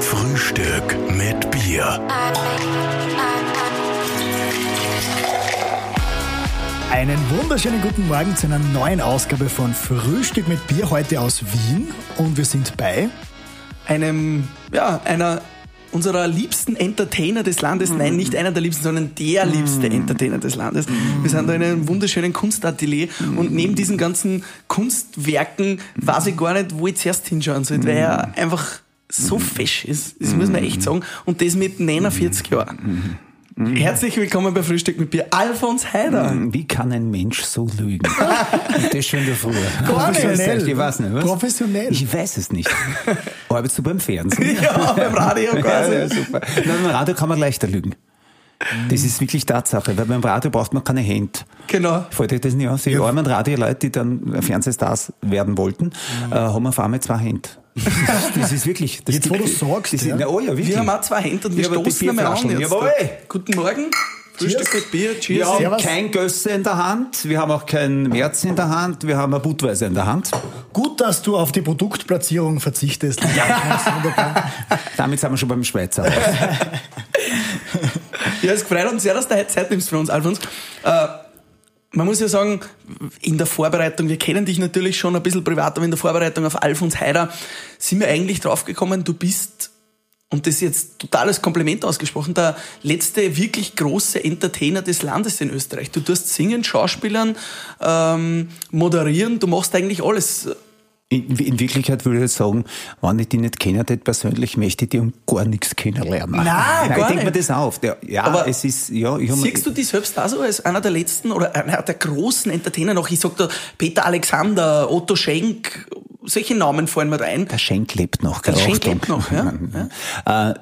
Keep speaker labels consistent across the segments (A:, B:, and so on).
A: Frühstück mit Bier.
B: Einen wunderschönen guten Morgen zu einer neuen Ausgabe von Frühstück mit Bier heute aus Wien und wir sind bei
C: einem, ja, einer unserer liebsten Entertainer des Landes. Nein, nicht einer der liebsten, sondern der liebste Entertainer des Landes. Wir sind da in einem wunderschönen Kunstatelier und neben diesen ganzen Kunstwerken weiß ich gar nicht, wo ich zuerst hinschauen soll, weil er einfach so fesch ist. Das muss man echt sagen. Und das mit 49 Jahren. Herzlich willkommen bei Frühstück mit Bier. Alfons Heider.
D: Wie kann ein Mensch so lügen? Und das schon wieder früher.
B: Professionell.
D: Ich weiß nicht, was?
B: Professionell.
D: Ich weiß es nicht. Arbeitest du beim Fernsehen?
C: Ja, beim Radio quasi.
D: Ja, super. Nein, beim Radio kann man leichter lügen. Das ist wirklich Tatsache, weil beim Radio braucht man keine Hände.
C: Genau.
D: Fällt euch das nicht aus? Die armen Radioleute, die dann Fernsehstars werden wollten, äh, haben auf einmal zwei Hände. Das ist, das ist wirklich... Das
B: Jetzt, wo du sagst,
D: das ist,
B: ja.
D: na, oh ja, wirklich.
C: Wir haben auch zwei Hände und wir
D: die
C: stoßen einmal an jetzt.
D: Jawohl.
C: Guten Morgen. Frühstück mit Bier. Cheers.
D: Wir haben
B: Servus.
D: kein Gösse in der Hand, wir haben auch kein März in der Hand, wir haben ein Budweiser in der Hand.
B: Gut, dass du auf die Produktplatzierung verzichtest. Ja. Wunderbar.
D: Damit sind wir schon beim Schweizer.
C: Ja, es freut uns sehr, dass du heute Zeit nimmst für uns, Alfons. Äh, man muss ja sagen, in der Vorbereitung, wir kennen dich natürlich schon ein bisschen privat, aber in der Vorbereitung auf Alfons Heider sind wir eigentlich draufgekommen, du bist, und das ist jetzt totales Kompliment ausgesprochen, der letzte wirklich große Entertainer des Landes in Österreich. Du tust singen, Schauspielern, ähm, moderieren, du machst eigentlich alles.
D: In, in Wirklichkeit würde ich jetzt sagen, wenn ich die nicht kenne, persönlich, möchte ich die um gar nichts kennenlernen.
C: Nein,
D: Nein
C: gar
D: ich denke mir das auf. Der, ja,
C: Aber
D: es ist, ja, ich
C: Siehst du dich selbst auch so als einer der letzten oder einer der großen Entertainer noch? Ich sag da Peter Alexander, Otto Schenk, solche Namen fallen mir rein.
D: Der Schenk lebt noch.
C: Der Schenk lebt noch, ja.
D: Äh,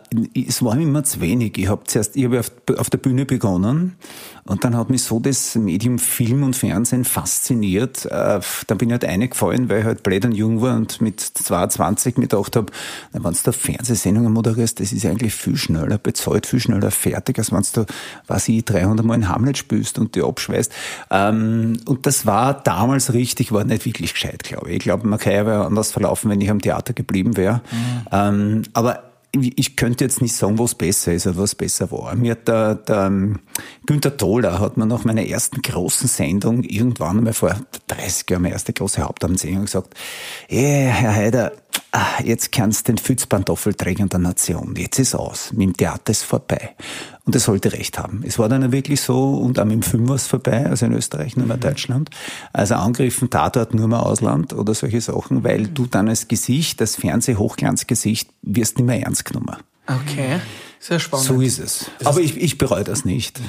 D: es war mir immer zu wenig. Ich habe zuerst, ich habe auf, auf der Bühne begonnen und dann hat mich so das Medium Film und Fernsehen fasziniert. Äh, dann bin ich halt eingefallen, weil ich halt blöd und jung war und mit 22 mir gedacht habe, wenn du da Fernsehsendungen moderierst, das ist eigentlich viel schneller bezahlt, viel schneller fertig, als wenn du, was ich, 300 Mal in Hamlet spielst und die abschweißt. Ähm, und das war damals richtig, war nicht wirklich gescheit, glaube ich. Ich glaube, man kann ja anders verlaufen, wenn ich am Theater geblieben wäre. Ähm, aber ich könnte jetzt nicht sagen, was besser ist oder was besser war. Mir hat der, der ähm, Günther Toller hat mir nach meiner ersten großen Sendung irgendwann einmal vor 30 Jahren, meine erste große Hauptabendsendung gesagt, hey, Herr Heider, ah, jetzt kannst du den Fützpantoffelträger der Nation. Jetzt ist aus. Mit dem Theater ist vorbei. Und er sollte recht haben. Es war dann wirklich so, und mit dem Film war es vorbei, also in Österreich, nur mehr Deutschland. Also angegriffen, Tatort nur mehr Ausland oder solche Sachen, weil du dann als Gesicht, das Fernseh-Hochglanzgesicht, wirst nicht mehr ernst genommen.
C: Okay, sehr spannend.
D: So ist es. Aber ich, ich bereue das nicht.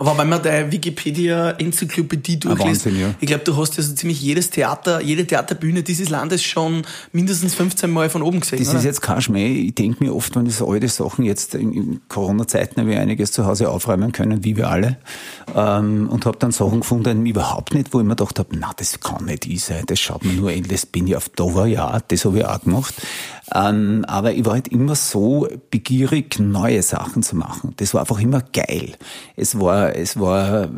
C: Aber wenn man deine Wikipedia-Enzyklopädie durchliest,
D: Wahnsinn, ja.
C: ich glaube, du hast ja so ziemlich jedes Theater, jede Theaterbühne dieses Landes schon mindestens 15 Mal von oben gesehen.
D: Das
C: oder?
D: ist jetzt kein Schmäh. Ich denke mir oft, wenn ich so alte Sachen jetzt in, Corona-Zeiten ich einiges zu Hause aufräumen können, wie wir alle. Ähm, und habe dann Sachen gefunden, die überhaupt nicht, wo ich mir gedacht habe, na, das kann nicht ich sein, das schaut mir nur endlich, bin ich auf Dover, ja, das habe ich auch gemacht. Ähm, aber ich war halt immer so begierig, neue Sachen zu machen. Das war einfach immer geil. Es war, es war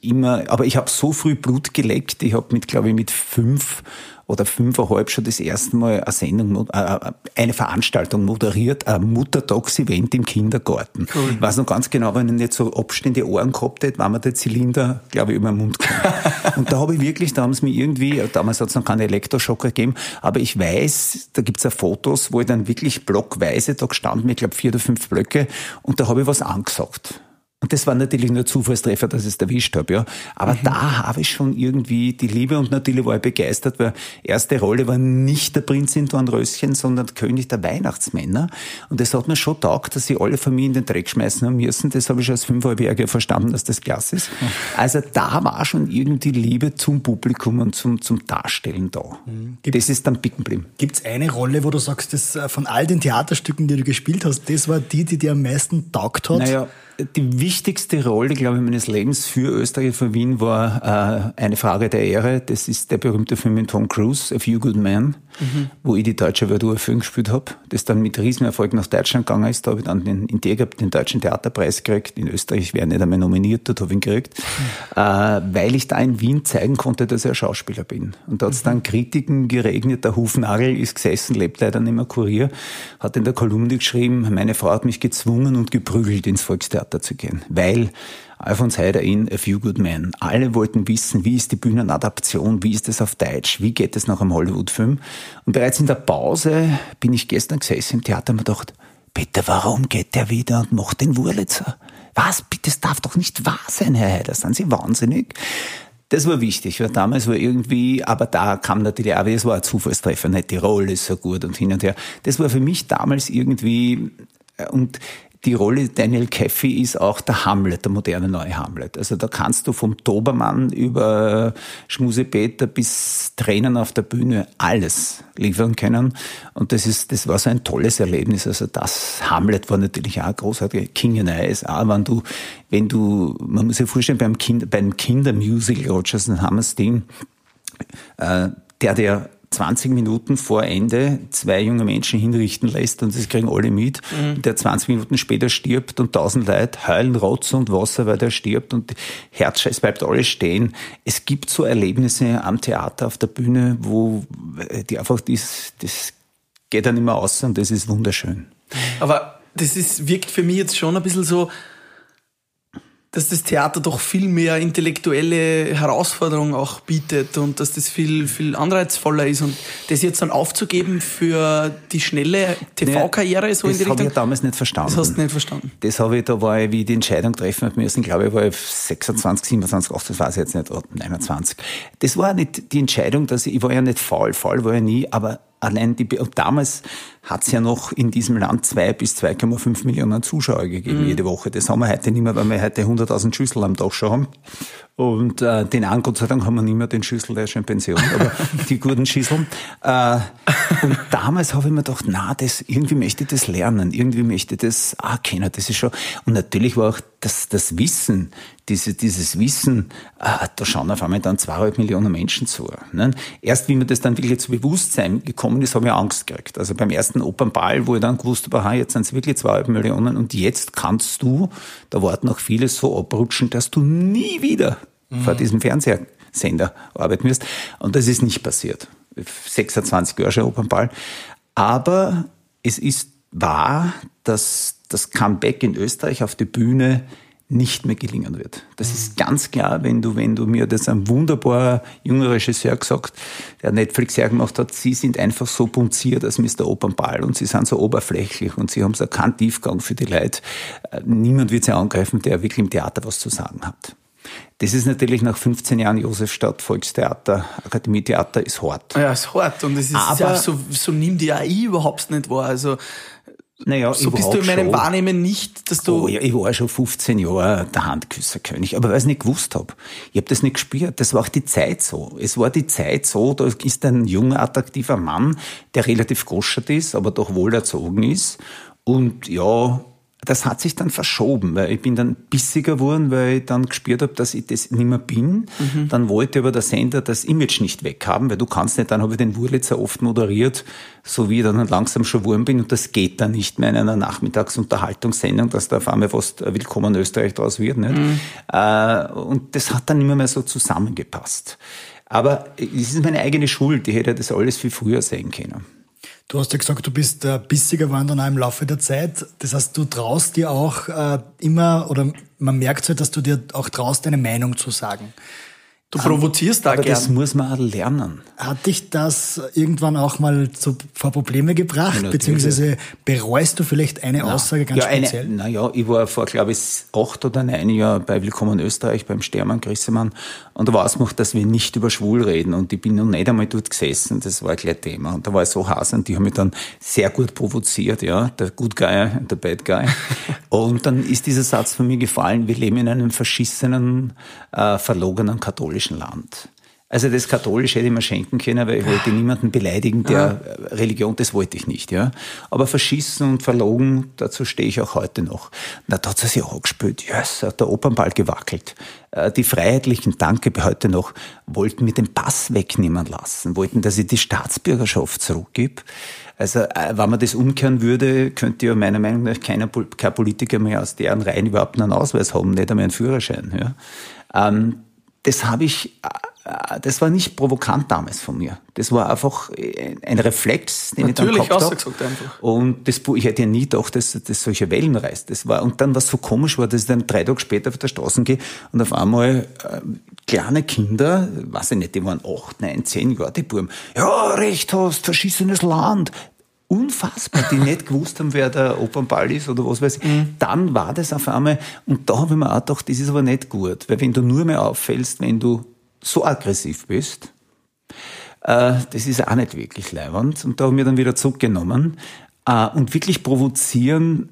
D: immer, aber ich habe so früh Blut geleckt. Ich habe mit, glaube ich, mit fünf oder fünfeinhalb schon das erste Mal eine Sendung, mo- äh, eine Veranstaltung moderiert, ein Muttertagsevent im Kindergarten. Ich weiß noch ganz genau, wenn ich nicht so abstehende Ohren gehabt hätte, war mir der Zylinder, glaube ich, über den Mund gekommen. Und da habe ich wirklich, da haben sie mir irgendwie, damals hat es noch keine Elektroschocker gegeben, aber ich weiß, da gibt's ja Fotos, wo ich dann wirklich blockweise da gestanden ich glaube vier oder fünf Blöcke, und da habe ich was angesagt. Und das war natürlich nur Zufallstreffer, dass ich es erwischt habe, ja. Aber da habe ich schon irgendwie die Liebe und natürlich war ich begeistert, weil erste Rolle war nicht der Prinz in Dornröschen, sondern der König der Weihnachtsmänner. Und das hat mir schon taugt, dass sie alle von mir in den Dreck schmeißen haben müssen. Das habe ich schon als Fünfhalbjähriger verstanden, dass das klasse ist. Also da war schon irgendwie Liebe zum Publikum und zum, zum Darstellen da. Das ist dann picken geblieben.
B: Gibt es eine Rolle, wo du sagst, dass äh, von all den Theaterstücken, die du gespielt hast, das war die, die dir am meisten taugt hat?
D: Naja, die wichtigste Rolle, glaube ich, meines Lebens für Österreich, für Wien war äh, eine Frage der Ehre. Das ist der berühmte Film mit Tom Cruise, A Few Good Men, mhm. wo ich die deutsche Verdur-Film gespielt habe, das dann mit Riesenerfolg nach Deutschland gegangen ist. Da habe ich dann den, in der den Deutschen Theaterpreis gekriegt. In Österreich wäre nicht einmal nominiert, dort habe ich ihn gekriegt, mhm. äh, weil ich da in Wien zeigen konnte, dass ich ein Schauspieler bin. Und da hat es mhm. dann Kritiken geregnet. Der Hufnagel ist gesessen, lebt leider nicht mehr Kurier, hat in der Kolumne geschrieben, meine Frau hat mich gezwungen und geprügelt ins Volkstheater zu gehen, weil Alfons Heider in A Few Good Men. Alle wollten wissen, wie ist die Bühnenadaption, wie ist es auf Deutsch, wie geht es nach einem Hollywood-Film. Und bereits in der Pause bin ich gestern gesessen im Theater und mir gedacht, bitte, warum geht der wieder und macht den Wurlitzer? Was? Bitte, das darf doch nicht wahr sein, Herr Heider. Sind Sie wahnsinnig? Das war wichtig, weil damals war irgendwie, aber da kam natürlich auch, es war ein Zufallstreffer, nicht die Rolle ist so gut und hin und her. Das war für mich damals irgendwie, äh, und die Rolle Daniel Caffey ist auch der Hamlet, der moderne neue Hamlet. Also da kannst du vom Dobermann über Schmusepeter bis Tränen auf der Bühne alles liefern können. Und das ist, das war so ein tolles Erlebnis. Also das Hamlet war natürlich auch großartig. King and I ist auch, wenn du, wenn du, man muss sich vorstellen, beim Kind, beim Kindermusical Rogers und Hammerstein, äh, der, der 20 Minuten vor Ende zwei junge Menschen hinrichten lässt und das kriegen alle mit, mhm. der 20 Minuten später stirbt und tausend Leute heulen Rotz und Wasser, weil der stirbt und Herz, es bleibt alles stehen. Es gibt so Erlebnisse am Theater, auf der Bühne, wo die einfach, das, das geht dann immer aus und das ist wunderschön.
C: Aber das ist, wirkt für mich jetzt schon ein bisschen so, dass das Theater doch viel mehr intellektuelle Herausforderungen auch bietet und dass das viel, viel anreizvoller ist. Und das jetzt dann aufzugeben für die schnelle TV-Karriere so
D: in
C: die Richtung.
D: Das habe ich damals nicht verstanden.
C: Das hast du nicht verstanden.
D: Das habe ich, da war ich, wie ich die Entscheidung treffen müssen, glaube ich, war ich 26, 27, 28, weiß ich jetzt nicht, 29. Das war nicht die Entscheidung, dass ich, ich war ja nicht faul, faul war ich nie, aber allein die, und damals hat es ja noch in diesem Land zwei bis 2,5 Millionen Zuschauer gegeben mhm. jede Woche. Das haben wir heute nicht mehr, weil wir heute 100.000 Schüssel am Tag schon haben. Und äh, den einen, Gott sei Dank, haben wir nicht mehr den Schüssel, der ist schon in Pension, aber die guten Schüsseln. Äh, und damals habe ich mir gedacht, na, das, irgendwie möchte ich das lernen, irgendwie möchte ich das ah, kennen, das ist schon. Und natürlich war auch das, das Wissen, diese, dieses Wissen, äh, da schauen auf einmal dann zweieinhalb Millionen Menschen zu. Ne? Erst wie mir das dann wirklich zu Bewusstsein gekommen ist, habe ich Angst gekriegt. Also beim ersten Opernball, wo ich dann gewusst habe, aha, jetzt sind es wirklich zweieinhalb Millionen und jetzt kannst du, da warten noch viele so abrutschen, dass du nie wieder mhm. vor diesem Fernsehsender arbeiten wirst. Und das ist nicht passiert. 26 Jahre Opernball. Aber es ist wahr, dass das Comeback in Österreich auf die Bühne nicht mehr gelingen wird. Das ist ganz klar, wenn du, wenn du mir das ein wunderbarer junger Regisseur gesagt, der Netflix hergemacht hat, sie sind einfach so punziert als Mr. Opernball und sie sind so oberflächlich und sie haben so keinen Tiefgang für die Leute. Äh, niemand wird sie angreifen, der wirklich im Theater was zu sagen hat. Das ist natürlich nach 15 Jahren Josefstadt Volkstheater, Akademietheater ist hart.
C: Ja, ist hart und es ist Aber, ja so, so nimmt die AI überhaupt nicht wahr. Also naja, so bist du in meinem schon. Wahrnehmen nicht, dass du.
D: Oh ja, ich war schon 15 Jahre der Handküsserkönig, aber weil ich es nicht gewusst habe. Ich habe das nicht gespürt. Das war auch die Zeit so. Es war die Zeit so, da ist ein junger, attraktiver Mann, der relativ goschert ist, aber doch wohl erzogen ist. Und ja, das hat sich dann verschoben, weil ich bin dann bissiger geworden, weil ich dann gespürt habe, dass ich das nicht mehr bin. Mhm. Dann wollte aber der Sender das Image nicht weghaben, weil du kannst nicht, dann habe ich den Wurlitzer oft moderiert, so wie ich dann langsam schon geworden bin und das geht dann nicht mehr in einer Nachmittagsunterhaltungssendung, dass da auf einmal fast Willkommen in Österreich draus wird. Nicht? Mhm. Äh, und das hat dann immer mehr so zusammengepasst. Aber es ist meine eigene Schuld, ich hätte das alles viel früher sehen können.
B: Du hast ja gesagt, du bist äh, bissiger geworden im Laufe der Zeit. Das heißt, du traust dir auch äh, immer, oder man merkt halt, dass du dir auch traust, deine Meinung zu sagen.
C: Du provozierst da
D: aber
C: gern.
D: das muss man auch lernen.
B: Hat dich das irgendwann auch mal zu, vor Probleme gebracht? Ja, beziehungsweise bereust du vielleicht eine Na, Aussage ganz
D: ja,
B: speziell?
D: Naja, ich war vor, glaube ich, acht oder neun Jahren bei Willkommen Österreich beim Stermann Grissemann und da war es noch, dass wir nicht über schwul reden und ich bin noch nicht einmal dort gesessen, das war gleich Thema und da war ich so Hase und die haben mich dann sehr gut provoziert, ja, der Good Guy und der Bad Guy und dann ist dieser Satz von mir gefallen, wir leben in einem verschissenen, äh, verlogenen katholischen Land. Also das Katholische hätte ich mir schenken können, weil ich wollte niemanden beleidigen, der ja. Religion, das wollte ich nicht, ja. Aber verschissen und verlogen, dazu stehe ich auch heute noch. Na, da hat er sich auch gespielt. Yes, hat der Opernball gewackelt. Äh, die Freiheitlichen, danke heute noch, wollten mir den Pass wegnehmen lassen, wollten, dass ich die Staatsbürgerschaft zurückgebe. Also, äh, wenn man das umkehren würde, könnte ja meiner Meinung nach keiner, kein Politiker mehr aus deren Reihen überhaupt einen Ausweis haben, nicht einmal einen Führerschein, ja. Ähm, das habe ich äh, das war nicht provokant damals von mir. Das war einfach äh, ein Reflex,
C: den Natürlich, ich dann habe. einfach.
D: Und das, ich hätte ja nie gedacht, dass das solche Wellen reißt. Das war, und dann, was so komisch war, dass ich dann drei Tage später auf der Straße gehe und auf einmal äh, kleine Kinder, weiß ich nicht, die waren acht, neun, zehn Jahre, die Buben, ja, recht hast, verschissenes Land, unfassbar, die nicht gewusst haben, wer der Opernball ist oder was weiß ich. Mhm. Dann war das auf einmal, und da habe ich mir auch gedacht, das ist aber nicht gut, weil wenn du nur mehr auffällst, wenn du so aggressiv bist, äh, das ist auch nicht wirklich leibend. Und da haben wir dann wieder zurückgenommen. Äh, und wirklich provozieren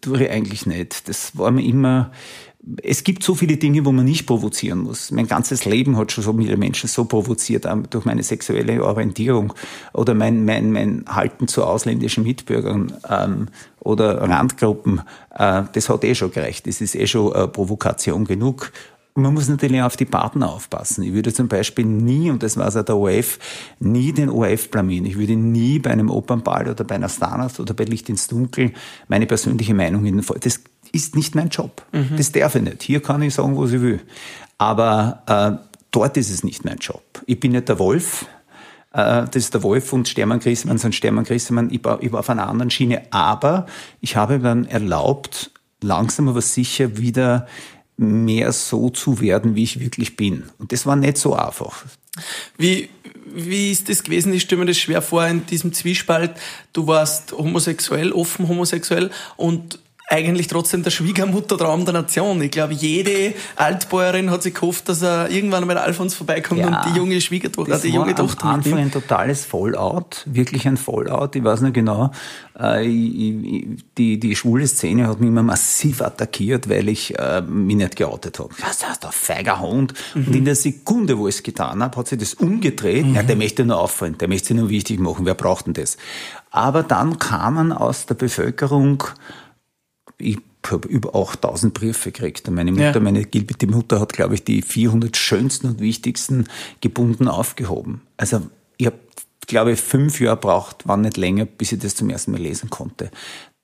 D: tue ich eigentlich nicht. Das war mir immer, es gibt so viele Dinge, wo man nicht provozieren muss. Mein ganzes Leben hat schon so viele Menschen so provoziert, durch meine sexuelle Orientierung oder mein, mein, mein Halten zu ausländischen Mitbürgern ähm, oder Randgruppen. Äh, das hat eh schon gereicht. Das ist eh schon äh, Provokation genug man muss natürlich auf die Partner aufpassen. Ich würde zum Beispiel nie, und das war es der ORF, nie den ORF blamieren. Ich würde nie bei einem Opernball oder bei einer Starnacht oder bei Licht ins Dunkel meine persönliche Meinung in den Fall. Das ist nicht mein Job. Mhm. Das darf ich nicht. Hier kann ich sagen, was ich will. Aber äh, dort ist es nicht mein Job. Ich bin nicht der Wolf. Äh, das ist der Wolf und Stermann Grissemann sind Stermann Grissemann. Ich war, ich war auf einer anderen Schiene. Aber ich habe dann erlaubt, langsam aber sicher wieder mehr so zu werden, wie ich wirklich bin. Und das war nicht so einfach.
C: Wie, wie ist das gewesen? Ich stelle mir das schwer vor in diesem Zwiespalt. Du warst homosexuell, offen homosexuell und eigentlich trotzdem der Schwiegermuttertraum der Nation. Ich glaube, jede Altbäuerin hat sich gehofft, dass er irgendwann mal Alfons vorbeikommt ja, und die junge Schwiegertochter,
D: die junge Tochter am Anfang ein totales Fallout, wirklich ein Fallout. Ich weiß nicht genau, äh, die, die schwule Szene hat mich immer massiv attackiert, weil ich äh, mich nicht geoutet habe. Was heißt der feiger Hund? Mhm. Und in der Sekunde, wo ich es getan habe, hat sich das umgedreht. Mhm. Ja, der möchte nur auffallen, der möchte sich nur wichtig machen. Wer braucht denn das? Aber dann kamen aus der Bevölkerung ich habe über 8000 Briefe gekriegt. Und meine Mutter, ja. meine Gilbert, die Mutter hat, glaube ich, die 400 schönsten und wichtigsten gebunden aufgehoben. Also ich habe, glaube ich, fünf Jahre braucht, wann nicht länger, bis ich das zum ersten Mal lesen konnte.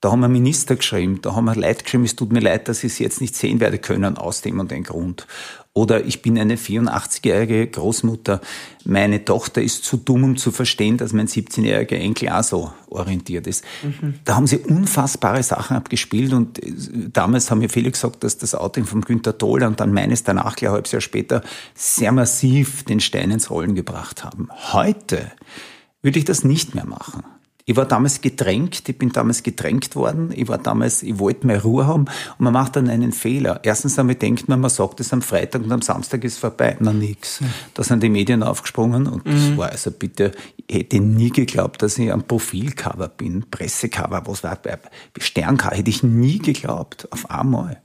D: Da haben wir Minister geschrieben, da haben wir Leute geschrieben, es tut mir leid, dass ich es jetzt nicht sehen werde können aus dem und dem Grund. Oder ich bin eine 84-jährige Großmutter. Meine Tochter ist zu dumm, um zu verstehen, dass mein 17-jähriger Enkel auch so orientiert ist. Mhm. Da haben sie unfassbare Sachen abgespielt und äh, damals haben mir viele gesagt, dass das Outing von Günter Toller und dann meines danach, gleich ein halbes Jahr später, sehr massiv den Stein ins Rollen gebracht haben. Heute würde ich das nicht mehr machen. Ich war damals gedrängt, ich bin damals gedrängt worden, ich war damals, ich wollte mehr Ruhe haben und man macht dann einen Fehler. Erstens einmal denkt man, man sagt es am Freitag und am Samstag ist vorbei. Na nix. Da sind die Medien aufgesprungen und mhm. das war also bitte, ich hätte nie geglaubt, dass ich am Profilcover bin, Pressecover, was war, Sterncover, hätte ich nie geglaubt, auf einmal.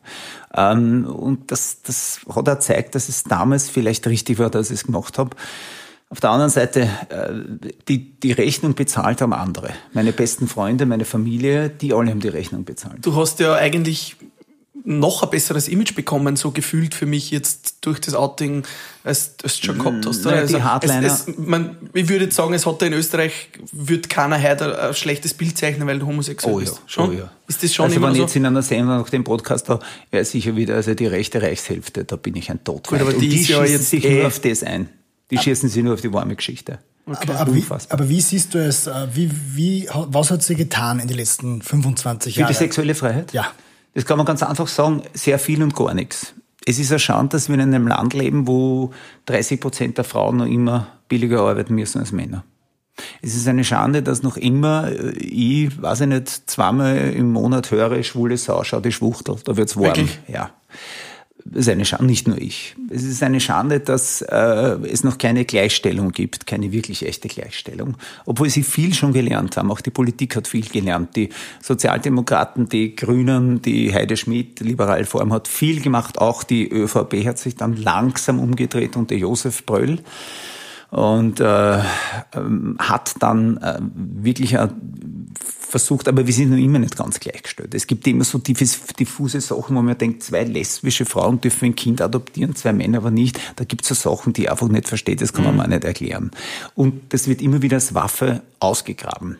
D: Ähm, und das, das hat auch gezeigt, dass es damals vielleicht richtig war, dass ich es gemacht habe. Auf der anderen Seite, äh, die, die Rechnung bezahlt haben andere. Meine besten Freunde, meine Familie, die alle haben die Rechnung bezahlt.
C: Du hast ja eigentlich noch ein besseres Image bekommen, so gefühlt für mich jetzt durch das Outing, als, als du schon gehabt hast.
D: Naja, also die Hardliner.
C: Es, es, man, ich würde jetzt sagen, es hat da in Österreich, wird keiner heute ein schlechtes Bild zeichnen, weil du homosexuell
D: oh ja,
C: bist. Schon?
D: Oh ja.
C: Ist das schon
D: also
C: immer
D: wenn
C: so?
D: jetzt in einer Sendung nach dem Podcast da, wäre sicher wieder, also die rechte Reichshälfte, da bin ich ein Todfeind.
C: Gut, aber die,
D: Und die
C: ist ja jetzt
D: sich eh nur auf das ein. Die schießen sich nur auf die warme Geschichte.
B: Okay. Aber, aber, wie, aber, wie, siehst du es? Äh, wie, wie, was hat sie getan in den letzten 25 Jahren?
D: Für die sexuelle Freiheit?
B: Ja.
D: Das kann man ganz einfach sagen, sehr viel und gar nichts. Es ist erschauend, dass wir in einem Land leben, wo 30 Prozent der Frauen noch immer billiger arbeiten müssen als Männer. Es ist eine Schande, dass noch immer, äh, ich weiß ich nicht, zweimal im Monat höre, schwule Sau, schau die Schwuchtel, da wird's warm. Wirklich? Ja ist eine Schande, nicht nur ich. Es ist eine Schande, dass äh, es noch keine Gleichstellung gibt, keine wirklich echte Gleichstellung, obwohl sie viel schon gelernt haben. Auch die Politik hat viel gelernt. Die Sozialdemokraten, die Grünen, die Heide Schmidt, liberale Form hat viel gemacht. Auch die ÖVP hat sich dann langsam umgedreht unter Josef Bröll und äh, ähm, hat dann äh, wirklich äh, versucht, aber wir sind noch immer nicht ganz gleichgestellt. Es gibt immer so diffuse Sachen, wo man denkt, zwei lesbische Frauen dürfen ein Kind adoptieren, zwei Männer aber nicht. Da gibt es so Sachen, die ich einfach nicht versteht, das kann man mhm. mal nicht erklären. Und das wird immer wieder als Waffe ausgegraben.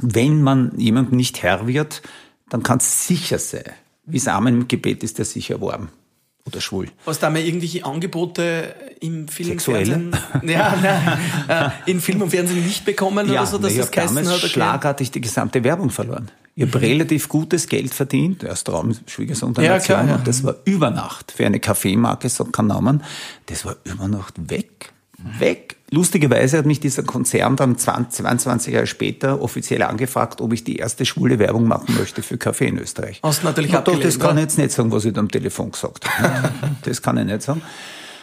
D: Wenn man jemandem nicht Herr wird, dann kann es sicher sein, wie es Amen im Gebet ist, der sicher warm oder schwul.
C: Hast du da mal irgendwelche Angebote im Film
D: Sexuelle?
C: und Fernsehen? Ja, nein, äh, in Film und Fernsehen nicht bekommen
D: ja,
C: oder so, dass
D: ich
C: das
D: geheißen hat? Okay. schlagartig die gesamte Werbung verloren. Ich habe mhm. relativ gutes Geld verdient, Schwiegersohn der ja, ja. und das war über Nacht für eine Kaffeemarke, so kein Namen, das war über Nacht weg. Weg. Lustigerweise hat mich dieser Konzern dann 20, 22 Jahre später offiziell angefragt, ob ich die erste schwule Werbung machen möchte für Kaffee in Österreich.
C: Hast du natürlich
D: Na, doch, Das kann ich jetzt nicht sagen, was ich da am Telefon gesagt habe. das kann ich nicht sagen.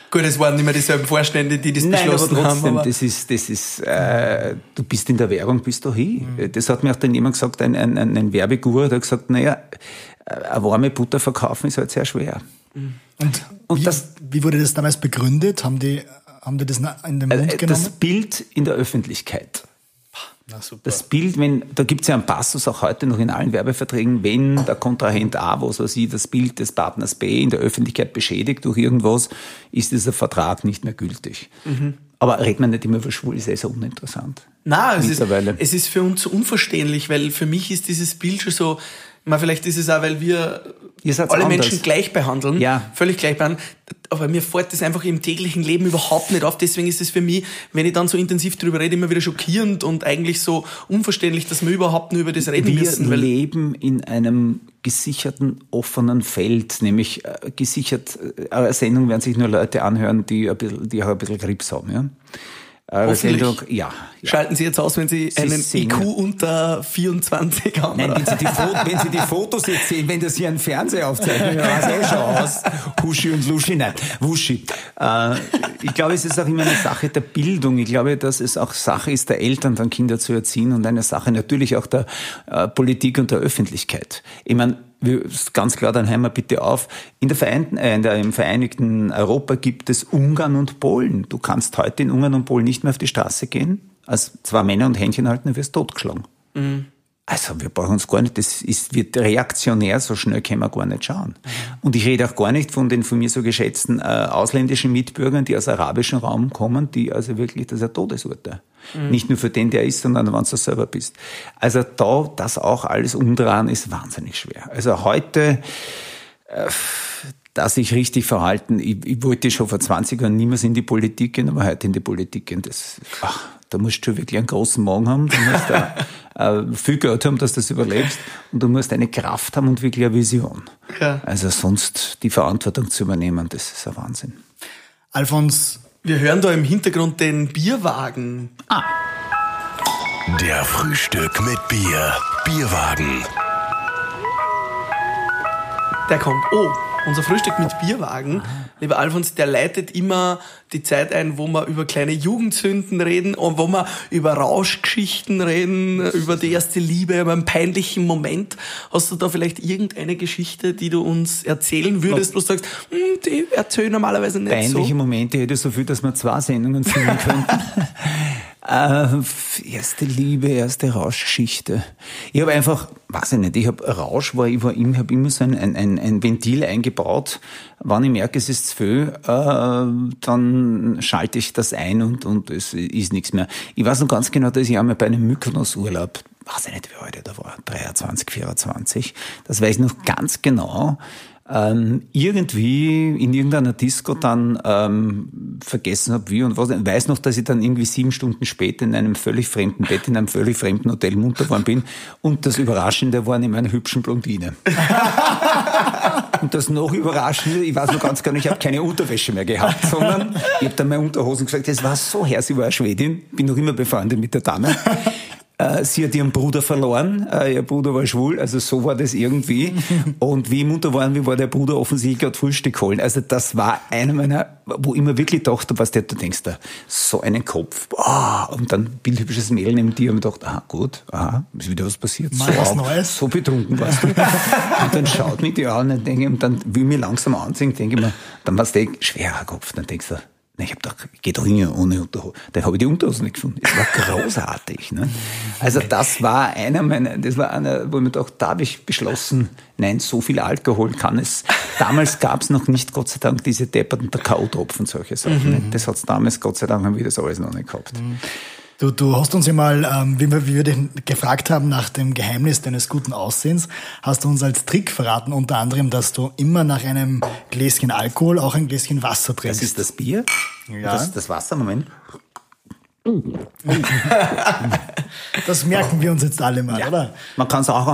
C: Gut, es waren nicht mehr dieselben Vorstände, die das
D: Nein,
C: beschlossen
D: aber trotzdem,
C: haben.
D: das ist, das ist, äh, du bist in der Werbung, bist du hin. Mhm. Das hat mir auch dann jemand gesagt, ein, ein, ein Werbeguru, der hat gesagt, naja, eine warme Butter verkaufen ist halt sehr schwer.
B: Mhm. Und, und wie, das, wie wurde das damals begründet? Haben die haben die das in den Mund
D: äh,
B: genommen?
D: Das Bild in der Öffentlichkeit. Na, das Bild, wenn, da gibt es ja einen Passus auch heute noch in allen Werbeverträgen, wenn der Kontrahent A, was weiß ich, das Bild des Partners B in der Öffentlichkeit beschädigt durch irgendwas, ist dieser Vertrag nicht mehr gültig. Mhm. Aber redet man nicht immer über schwul, ist ja so uninteressant.
C: Nein, es ist, es ist für uns unverständlich, weil für mich ist dieses Bild schon so, man, vielleicht ist es auch, weil wir alle anders. Menschen gleich behandeln,
D: ja.
C: völlig gleich behandeln. Aber mir fällt das einfach im täglichen Leben überhaupt nicht auf. Deswegen ist es für mich, wenn ich dann so intensiv darüber rede, immer wieder schockierend und eigentlich so unverständlich, dass wir überhaupt nur über das reden
D: wir
C: müssen.
D: Wir leben in einem gesicherten, offenen Feld, nämlich äh, gesichert, äh, eine Sendung werden sich nur Leute anhören, die, ein bisschen, die auch ein bisschen Krebs haben. Ja?
C: Sendung,
D: ja,
C: ja, Schalten Sie jetzt aus, wenn Sie, Sie einen sehen, IQ unter 24 haben.
D: Nein, wenn Sie, die wenn Sie die Fotos jetzt sehen, wenn das hier ein Fernseher aufzeichnet, dann sah es schon aus. Huschi und Luschi, nein, Wuschi. Äh, ich glaube, es ist auch immer eine Sache der Bildung. Ich glaube, dass es auch Sache ist, der Eltern dann Kinder zu erziehen und eine Sache natürlich auch der äh, Politik und der Öffentlichkeit. Ich meine, ganz klar, dann hören wir bitte auf. In der Vereinten, äh, in der, Im Vereinigten Europa gibt es Ungarn und Polen. Du kannst heute in Ungarn und Polen nicht mehr auf die Straße gehen, als zwei Männer und Händchen halten, dann wirst du totgeschlagen. Mhm. Also wir brauchen uns gar nicht, das ist, wird reaktionär, so schnell können wir gar nicht schauen. Und ich rede auch gar nicht von den von mir so geschätzten äh, ausländischen Mitbürgern, die aus arabischem Raum kommen, die also wirklich, das ist ein Todesurteil. Mhm. Nicht nur für den, der ist, sondern wenn du selber bist. Also da das auch alles umdrehen ist wahnsinnig schwer. Also heute, äh, dass ich richtig verhalten, ich, ich wollte schon vor 20 Jahren niemals in die Politik gehen, aber heute in die Politik gehen, das, ach, da musst du wirklich einen großen Magen haben, du musst da, äh, viel Geld haben, dass du das überlebst und du musst eine Kraft haben und wirklich eine Vision. Ja. Also sonst die Verantwortung zu übernehmen, das ist ein Wahnsinn.
C: Alfons, wir hören da im Hintergrund den Bierwagen. Ah.
A: Der Frühstück mit Bier. Bierwagen.
C: Der kommt. Oh, unser Frühstück mit Bierwagen, lieber Alfons, der leitet immer die Zeit ein, wo wir über kleine Jugendsünden reden und wo wir über Rauschgeschichten reden, über die erste Liebe, über einen peinlichen Moment. Hast du da vielleicht irgendeine Geschichte, die du uns erzählen würdest, wo du sagst, hm, die erzählen normalerweise nicht
D: Peinliche
C: so?
D: Peinliche Momente hätte so viel, dass wir zwei Sendungen filmen könnten. Äh, erste Liebe, erste Rauschgeschichte. Ich habe einfach, weiß ich nicht, ich habe Rausch, war, ich war immer, habe immer so ein, ein, ein Ventil eingebaut. Wenn ich merke, es ist zu viel, äh, dann schalte ich das ein und, und es ist nichts mehr. Ich weiß noch ganz genau, dass ich einmal bei einem Mykonos-Urlaub, weiß ich nicht, wie heute da war, 23, 24, das weiß ich noch ganz genau, ähm, irgendwie in irgendeiner Disco dann ähm, vergessen habe, wie und was. Ich weiß noch, dass ich dann irgendwie sieben Stunden später in einem völlig fremden Bett, in einem völlig fremden Hotel munter worden bin. Und das Überraschende war in meiner hübschen Blondine. und das noch Überraschende, ich weiß noch ganz genau, ich habe keine Unterwäsche mehr gehabt, sondern ich habe dann meine Unterhosen gesagt, das war so her, sie war Schwedin, bin noch immer befreundet mit der Dame. Äh, sie hat ihren Bruder verloren, äh, ihr Bruder war schwul, also so war das irgendwie. Und wie munter waren wir, war der Bruder offensichtlich gerade Frühstück holen. Also das war einer meiner, wo ich immer wirklich dachte, was der, du denkst da, so einen Kopf, boah, und dann bildhübsches Mädel neben dir und dachte, ah gut, aha, ist wieder was passiert.
B: Mal
D: so,
B: was Neues.
D: so betrunken warst du. und dann schaut mich die an und denke, und dann will mir langsam anziehen, denke ich mir, dann warst du schwerer Kopf, dann denkst du, ich habe doch, ich doch hin ohne Unterhose. Dann habe ich die Unterhose nicht gefunden. Das war großartig. Ne? Also das war einer meiner, das war einer, wo ich mir dachte, da habe ich beschlossen, nein, so viel Alkohol kann es. Damals gab es noch nicht, Gott sei Dank, diese depperten K.O.-Tropfen, solche Sachen. Ne? Das hat's damals, Gott sei Dank, haben wir das alles noch nicht gehabt.
B: Du, du hast uns ja mal, ähm, wie, wir, wie wir dich gefragt haben nach dem Geheimnis deines guten Aussehens, hast du uns als Trick verraten, unter anderem, dass du immer nach einem Gläschen Alkohol auch ein Gläschen Wasser trinkst.
D: Das ist das Bier.
B: Ja.
D: Das ist das Wasser, Moment.
B: Das merken wir uns jetzt alle mal, oder?
D: Man kann es auch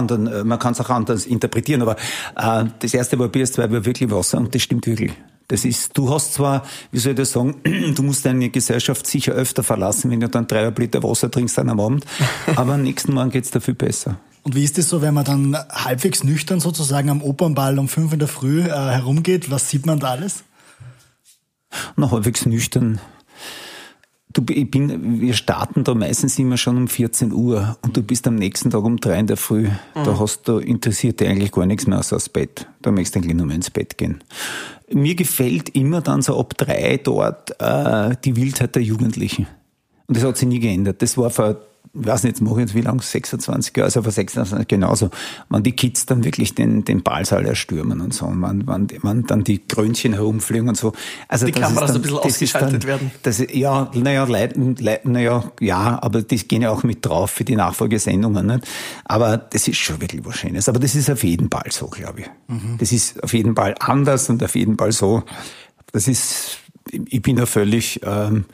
D: man es auch anders interpretieren, aber äh, das erste war Bier, das zweite war wirklich Wasser und das stimmt wirklich. Das ist, du hast zwar, wie soll ich das sagen, du musst deine Gesellschaft sicher öfter verlassen, wenn du dann dreieinhalb Liter Wasser trinkst an einem Abend, aber am nächsten Morgen geht's viel besser.
B: Und wie ist es so, wenn man dann halbwegs nüchtern sozusagen am Opernball um fünf in der Früh äh, herumgeht? Was sieht man da alles?
D: Na, halbwegs nüchtern. Du, ich bin, wir starten da meistens immer schon um 14 Uhr und du bist am nächsten Tag um drei in der Früh. Da hast du, interessiert dich eigentlich gar nichts mehr außer das Bett. Da möchtest du eigentlich nur mehr ins Bett gehen. Mir gefällt immer dann so ab drei dort äh, die Wildheit der Jugendlichen. Und das hat sich nie geändert. Das war vor, ich weiß nicht, jetzt mache ich jetzt wie lang, 26 Jahre, also vor 26 genauso. Wenn die Kids dann wirklich den, den Ballsaal erstürmen und so, und wenn, wenn, wenn dann die Krönchen herumfliegen und so. Also
C: Die Kameras
D: ist
C: ein bisschen ausgeschaltet werden.
D: Das, ja, naja, leiten, leiten, naja, ja, aber die gehen ja auch mit drauf für die Nachfolgesendungen, nicht? Aber das ist schon wirklich was Schönes. Aber das ist auf jeden Fall so, glaube ich. Das ist auf jeden Fall anders und auf jeden Fall so. Das ist, ich bin da völlig, ähm,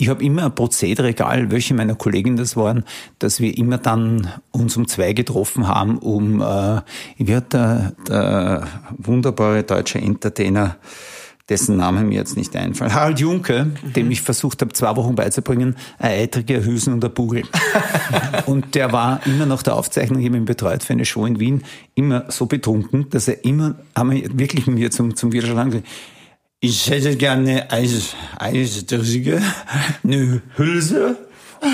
D: ich habe immer ein Prozedere, egal welche meiner Kollegen das waren, dass wir immer dann uns um zwei getroffen haben, um, äh, wie hat der, der wunderbare deutsche Entertainer, dessen Name mir jetzt nicht einfällt, Harald Junke, dem ich versucht habe, zwei Wochen beizubringen, ein Eitrige, ein Hülsen und ein Bugel. und der war immer nach der Aufzeichnung, ich habe ihn betreut für eine Show in Wien, immer so betrunken, dass er immer, haben wir wirklich mir zum, zum Widerstand gesagt, ich hätte gerne Eis, Eisdrüsige, eine Hülse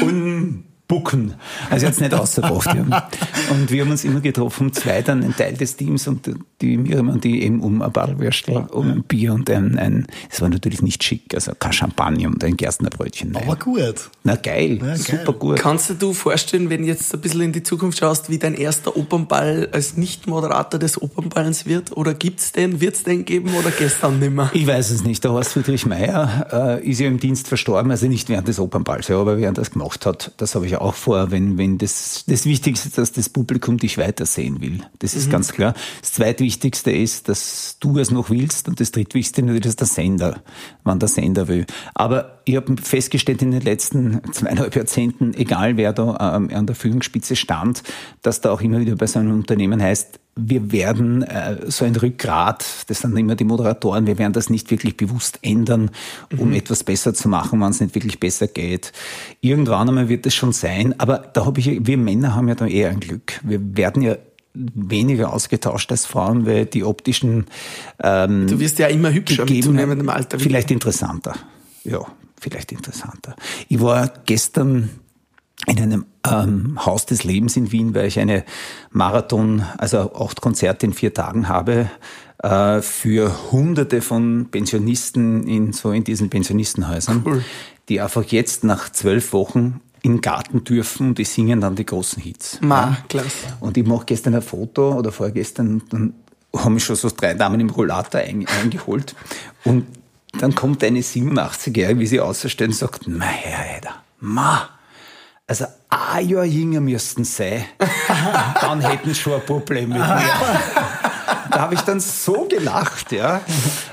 D: und Bucken. Also es nicht ausgebracht. Ja. Und wir haben uns immer getroffen, zwei dann ein Teil des Teams und die Miriam und die eben um ein Ballwürstel, um ein Bier und ein, ein, es war natürlich nicht schick, also kein Champagner und ein Gerstnerbrötchen. Nein.
B: Aber gut.
D: Na geil,
B: Ja, geil.
D: super gut.
C: Kannst du dir vorstellen, wenn du jetzt ein bisschen in die Zukunft schaust, wie dein erster Opernball als Nicht-Moderator des Opernballens wird? Oder gibt's den, wird's den geben oder gestern nimmer?
D: Ich weiß es nicht. Der Horst Friedrich Meyer äh, ist ja im Dienst verstorben, also nicht während des Opernballs, ja, aber während er das gemacht hat. Das habe ich auch vor, wenn, wenn das, das Wichtigste ist, dass das Publikum dich weitersehen will. Das ist ganz klar. Das zweitwichtigste ist, dass du es noch willst und das drittwichtigste natürlich ist der Sender, wann der Sender will. Aber ich habe festgestellt in den letzten zweieinhalb Jahrzehnten, egal wer da ähm, an der Führungsspitze stand, dass da auch immer wieder bei so einem Unternehmen heißt, wir werden äh, so ein Rückgrat, das sind immer die Moderatoren, wir werden das nicht wirklich bewusst ändern, um etwas besser zu machen, wenn es nicht wirklich besser geht. Irgendwann einmal wird es schon sein, aber da habe ich, wir Männer haben ja da eher ein Glück. Wir werden ja weniger ausgetauscht als Frauen, weil die optischen ähm,
C: Du wirst ja immer hübscher mit
D: gegeben-
C: zunehmendem Alter.
D: Vielleicht interessanter. Ja, vielleicht interessanter. Ich war gestern in einem ähm, Haus des Lebens in Wien, weil ich eine Marathon, also acht Konzerte in vier Tagen habe, äh, für hunderte von Pensionisten in so in diesen Pensionistenhäusern,
C: Cool.
D: die einfach jetzt nach zwölf Wochen in den Garten dürfen und die singen dann die großen Hits.
C: Ma, klasse.
D: Und ich mache gestern ein Foto oder vorgestern, dann haben mich schon so drei Damen im Rollator ein, eingeholt. Und dann kommt eine 87-Jährige, wie sie außerstellen, und sagt, ma Herr Eider, ma, also ein Jahr jünger müssten sie sein, dann hätten sie schon ein Problem mit mir. Da habe ich dann so gelacht, ja.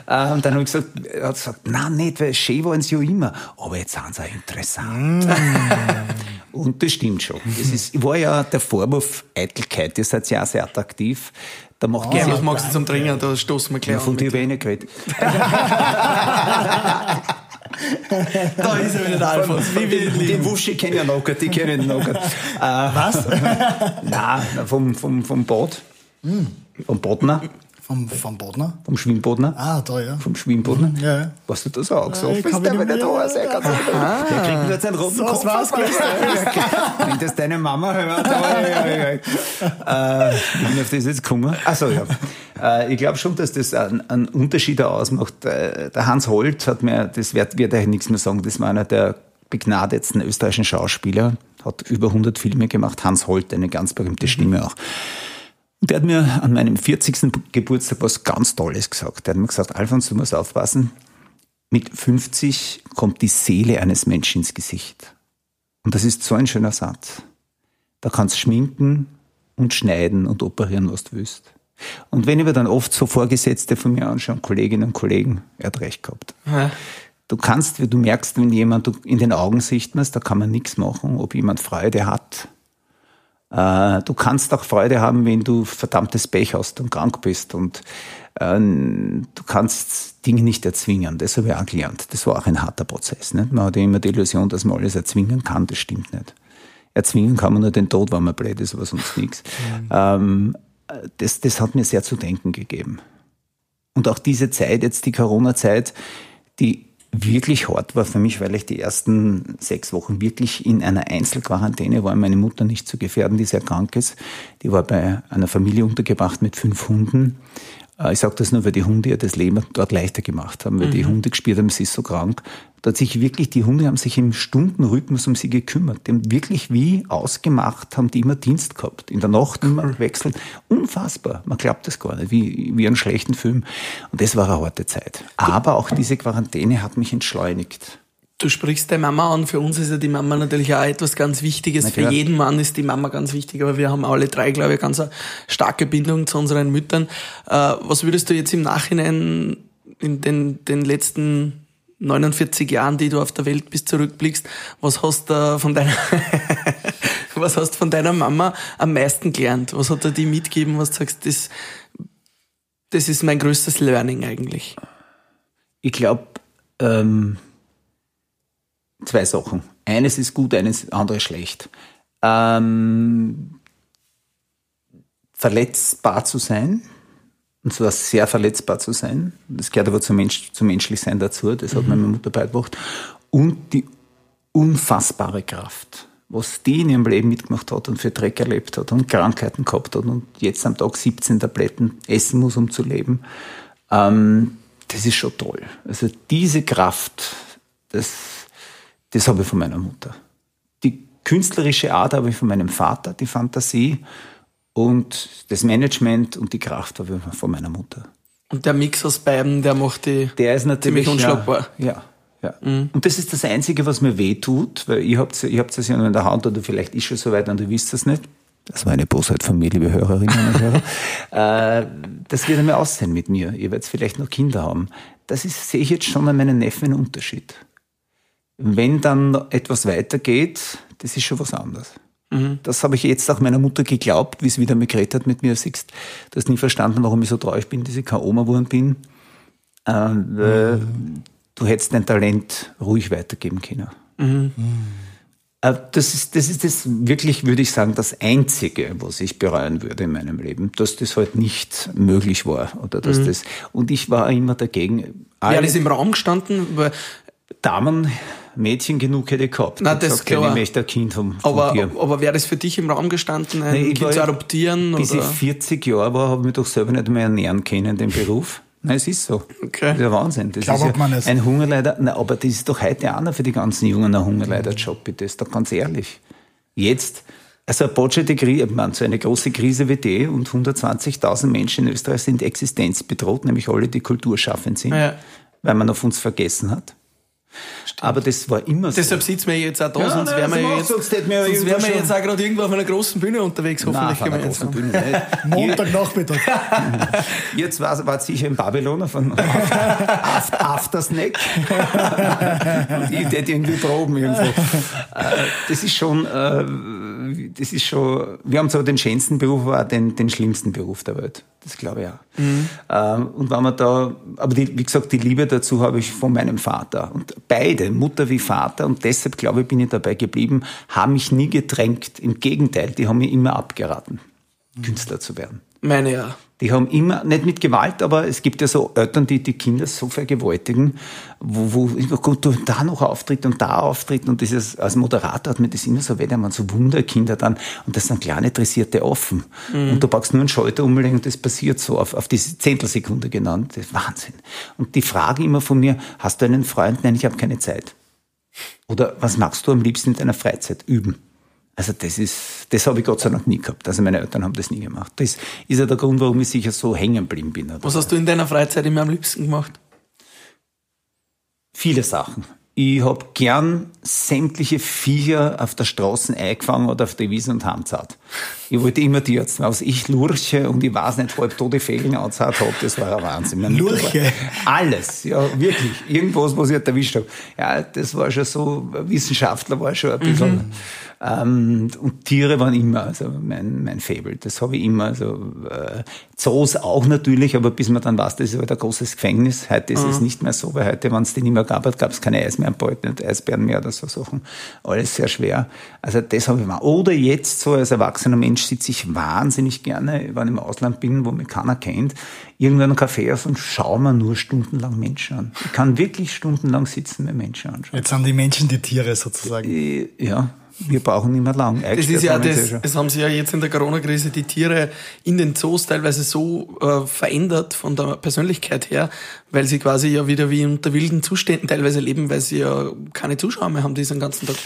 D: Und dann habe ich gesagt, er hat gesagt, nein, nicht, weil schön waren sie ja immer. Aber jetzt sind sie auch interessant. Und das stimmt schon. Das ist, war ja der Vorwurf Eitelkeit, ihr seid ja auch sehr attraktiv. Da macht gerne
C: was magst du zum Trinken? Da stoßen wir gleich
D: ja, von dir ich nicht geredet.
C: Da ist er wieder, der Alfons. Wie
D: Die
C: lieben.
D: Wuschi kennen ja noch, die kennen ihn noch. Äh,
B: Was?
D: Nein, vom, vom, vom Bad. Vom Bodner,
B: vom, vom Bodner?
D: vom Schwimmbodner.
B: Ah, da, ja.
D: Vom Schwimmbodner.
B: Ja, ja.
D: Was du das gesagt
B: ich
D: hast,
B: kann
D: der
B: nicht mehr-
D: da sein. Ganz ah. Der kriegt jetzt einen roten
B: So, das
D: Kopf.
B: gleich.
D: Wenn das deine Mama hört, oi. Äh, ich bin auf das jetzt gekommen. Achso, ja. Äh, ich glaube schon, dass das einen, einen Unterschied ausmacht. Äh, Der Hans Holt hat mir, das wird, wird eigentlich nichts mehr sagen, das war einer der begnadetsten österreichischen Schauspieler, hat über 100 Filme gemacht. Hans Holt, eine ganz berühmte Stimme auch. Und der hat mir an meinem 40. Geburtstag was ganz Tolles gesagt. Der hat mir gesagt, Alfons, du musst aufpassen, mit 50 kommt die Seele eines Menschen ins Gesicht. Und das ist so ein schöner Satz. Da kannst schminken und schneiden und operieren, was du willst. Und wenn ich mir dann oft so Vorgesetzte von mir anschaue, Kolleginnen und Kollegen, er hat recht gehabt. Du kannst, du merkst, wenn jemand in den Augen sicht man da kann man nichts machen, ob jemand Freude hat. Äh, Du kannst auch Freude haben, wenn du verdammtes Pech hast und krank bist und ähm, du kannst Dinge nicht erzwingen. Das habe ich auch gelernt. Das war auch ein harter Prozess. Nicht? Man hat ja immer die Illusion, dass man alles erzwingen kann. Das stimmt nicht. Erzwingen kann man nur den Tod, wenn man blöd ist, aber sonst nichts. Ähm, das, das hat mir sehr zu denken gegeben. Und auch diese Zeit, jetzt die Corona-Zeit, die wirklich hart war für mich, weil ich die ersten sechs Wochen wirklich in einer Einzelquarantäne war, meine Mutter nicht zu gefährden, die sehr krank ist. Die war bei einer Familie untergebracht mit fünf Hunden. Äh, Ich sage das nur, weil die Hunde ihr das Leben dort leichter gemacht haben, weil die Hunde gespürt haben, sie ist so krank. Da hat sich wirklich, die Hunde haben sich im Stundenrhythmus um sie gekümmert. Die haben wirklich wie ausgemacht, haben die immer Dienst gehabt. In der Nacht immer wechseln. Unfassbar. Man glaubt das gar nicht, wie, wie einen schlechten Film. Und das war eine harte Zeit. Aber auch diese Quarantäne hat mich entschleunigt.
C: Du sprichst deine Mama an. Für uns ist ja die Mama natürlich auch etwas ganz Wichtiges. Für jeden Mann ist die Mama ganz wichtig, aber wir haben alle drei, glaube ich, ganz eine starke Bindung zu unseren Müttern. Äh, was würdest du jetzt im Nachhinein in den, den letzten 49 Jahren, die du auf der Welt bist, zurückblickst, was hast du von deiner, was hast von deiner Mama am meisten gelernt? Was hat er dir mitgegeben, was du sagst, das, das ist mein größtes Learning eigentlich?
D: Ich glaube, ähm, zwei Sachen. Eines ist gut, eines andere schlecht. Ähm, verletzbar zu sein, und zwar sehr verletzbar zu sein. Das gehört aber zum, Mensch, zum Menschlichsein dazu, das hat mir meine Mutter beigebracht. Und die unfassbare Kraft, was die in ihrem Leben mitgemacht hat und für Dreck erlebt hat und Krankheiten gehabt hat und jetzt am Tag 17 Tabletten essen muss, um zu leben. Ähm, das ist schon toll. Also diese Kraft, das, das habe ich von meiner Mutter. Die künstlerische Art habe ich von meinem Vater, die Fantasie und das Management und die Kraft habe ich von meiner Mutter.
C: Und der Mix aus beiden, der macht die
D: Der ist natürlich
C: ziemlich unschlagbar.
D: Ja, ja. ja. Und das ist das Einzige, was mir weh tut, weil ihr habt ihr habt es ja noch in der Hand oder vielleicht ist schon so weit und ihr wisst es nicht. Das war eine Bosheit von mir, liebe Hörerinnen und Hörer. äh, das wird einmal aussehen mit mir. Ihr werdet vielleicht noch Kinder haben. Das ist, sehe ich jetzt schon an meinen Neffen einen Unterschied. Wenn dann etwas weitergeht, das ist schon was anderes. Das habe ich jetzt auch meiner Mutter geglaubt, wie sie wieder mit geredet hat mit mir. Siehst, du hast nie verstanden, warum ich so traurig bin, dass ich keine Oma geworden bin. Äh, weil Du hättest dein Talent ruhig weitergeben können. Äh, Das ist, das ist das wirklich, würde ich sagen, das Einzige, was ich bereuen würde in meinem Leben, dass das halt nicht möglich war oder dass das. Und ich war immer dagegen.
C: Ja, das ist im Raum gestanden, weil,
D: Damen, Mädchen genug hätte ich gehabt.
C: Na,
D: Ich
C: das klar.
D: Ich möchte ein Kind haben
C: aber, aber wäre das für dich im Raum gestanden, ein
D: Nee, ich
C: Kind zu adoptieren?
D: Bis
C: oder?
D: ich 40 Jahre war, habe ich mich doch selber nicht mehr ernähren können, den Beruf. Nein, es ist so.
C: Okay.
D: Das ist ja Wahnsinn. Das
B: Glaubt
D: ist ja
B: man es.
D: ein Hungerleider. Na, aber das ist doch heute auch noch für die ganzen Jungen ein Hungerleider-Job, bitte. Ist doch ganz ehrlich. Jetzt, also eine botscherte Krise, meine, so eine große Krise wie die und 120.000 Menschen in Österreich sind existenzbedroht, nämlich alle, die kulturschaffend sind,
C: Ja.
D: weil man auf uns vergessen hat. Aber das war immer so.
C: Deshalb sitzen wir jetzt auch da,
D: Ja,
C: sonst
D: nein,
C: wären wir jetzt,
D: sonst wir
C: sonst wären wir jetzt auch gerade irgendwo auf einer großen Bühne unterwegs,
D: Nein,
C: hoffentlich
D: auf einer
C: gemeinsam.
D: großen Bühne nicht.
B: Montagnachmittag.
D: Ihr zwei wart sicher im Babylon von After, After Snack. Und ich hätte irgendwie proben irgendwo. Äh, Das ist schon äh, das ist schon, wir haben zwar den schönsten Beruf, aber auch den, den schlimmsten Beruf der Welt. Das glaube ich auch. Mhm. Ähm, und wenn man da, aber die, wie gesagt, die Liebe dazu habe ich von meinem Vater. Und beide, Mutter wie Vater, und deshalb glaube ich, bin ich dabei geblieben, haben mich nie gedrängt. Im Gegenteil, die haben mir immer abgeraten. Künstler zu werden.
C: Meine ja.
D: Die haben immer, nicht mit Gewalt, aber es gibt ja so Eltern, die die Kinder so vergewaltigen, wo, wo Gott, da noch auftritt und da auftritt und dieses, als Moderator hat mir das immer so weh, man so Wunderkinder dann und das sind kleine dressierte offen. Mhm. Und du brauchst nur einen Schalter umlegen und das passiert so auf, auf diese Zehntelsekunde genannt. Das ist Wahnsinn. Und die Frage immer von mir, hast du einen Freund? Nein, ich habe keine Zeit. Oder was magst du am liebsten in deiner Freizeit? Üben. Also das ist, das habe ich Gott sei Dank nie gehabt. Also meine Eltern haben das nie gemacht. Das ist ja der Grund, warum ich sicher so hängen geblieben bin.
C: Was hast du in deiner Freizeit immer am liebsten gemacht?
D: Viele Sachen. Ich habe gern sämtliche Viecher auf der Straße eingefangen oder auf der Wiese und heimzahlt. Ich wollte immer die jetzt, was ich Lurche und ich weiß nicht, halb tote Fägeln anzahlt habe, das war ein Wahnsinn.
B: Lurche?
D: Alles, ja, wirklich. Irgendwas, was ich halt erwischt habe. Ja, das war schon so, Wissenschaftler war schon ein bisschen, mhm. Ähm, und Tiere waren immer also mein, mein Fable. Das habe ich immer. Also, äh, Zoos auch natürlich, aber bis man dann weiß, das ist halt ein großes Gefängnis. Heute ist mhm. es nicht mehr so, weil heute, wenn es die nicht mehr gab, gab es keine Eis mehr am Bald, nicht Eisbären mehr oder so Sachen. Alles sehr schwer. Also das habe ich mal. Oder jetzt so als erwachsener Mensch sitze ich wahnsinnig gerne, wenn ich im Ausland bin, wo mich keiner kennt, irgendwann ein Café auf und schaue mir nur stundenlang Menschen an. Ich kann wirklich stundenlang sitzen, mir Menschen anschauen.
B: Jetzt haben die Menschen die Tiere sozusagen.
D: Äh, ja, wir brauchen nicht mehr lang.
C: Das ist ja das, das haben sie ja jetzt in der Corona-Krise die Tiere in den Zoos teilweise so äh, verändert von der Persönlichkeit her, weil sie quasi ja wieder wie unter wilden Zuständen teilweise leben, weil sie ja keine Zuschauer mehr haben, die den ganzen Tag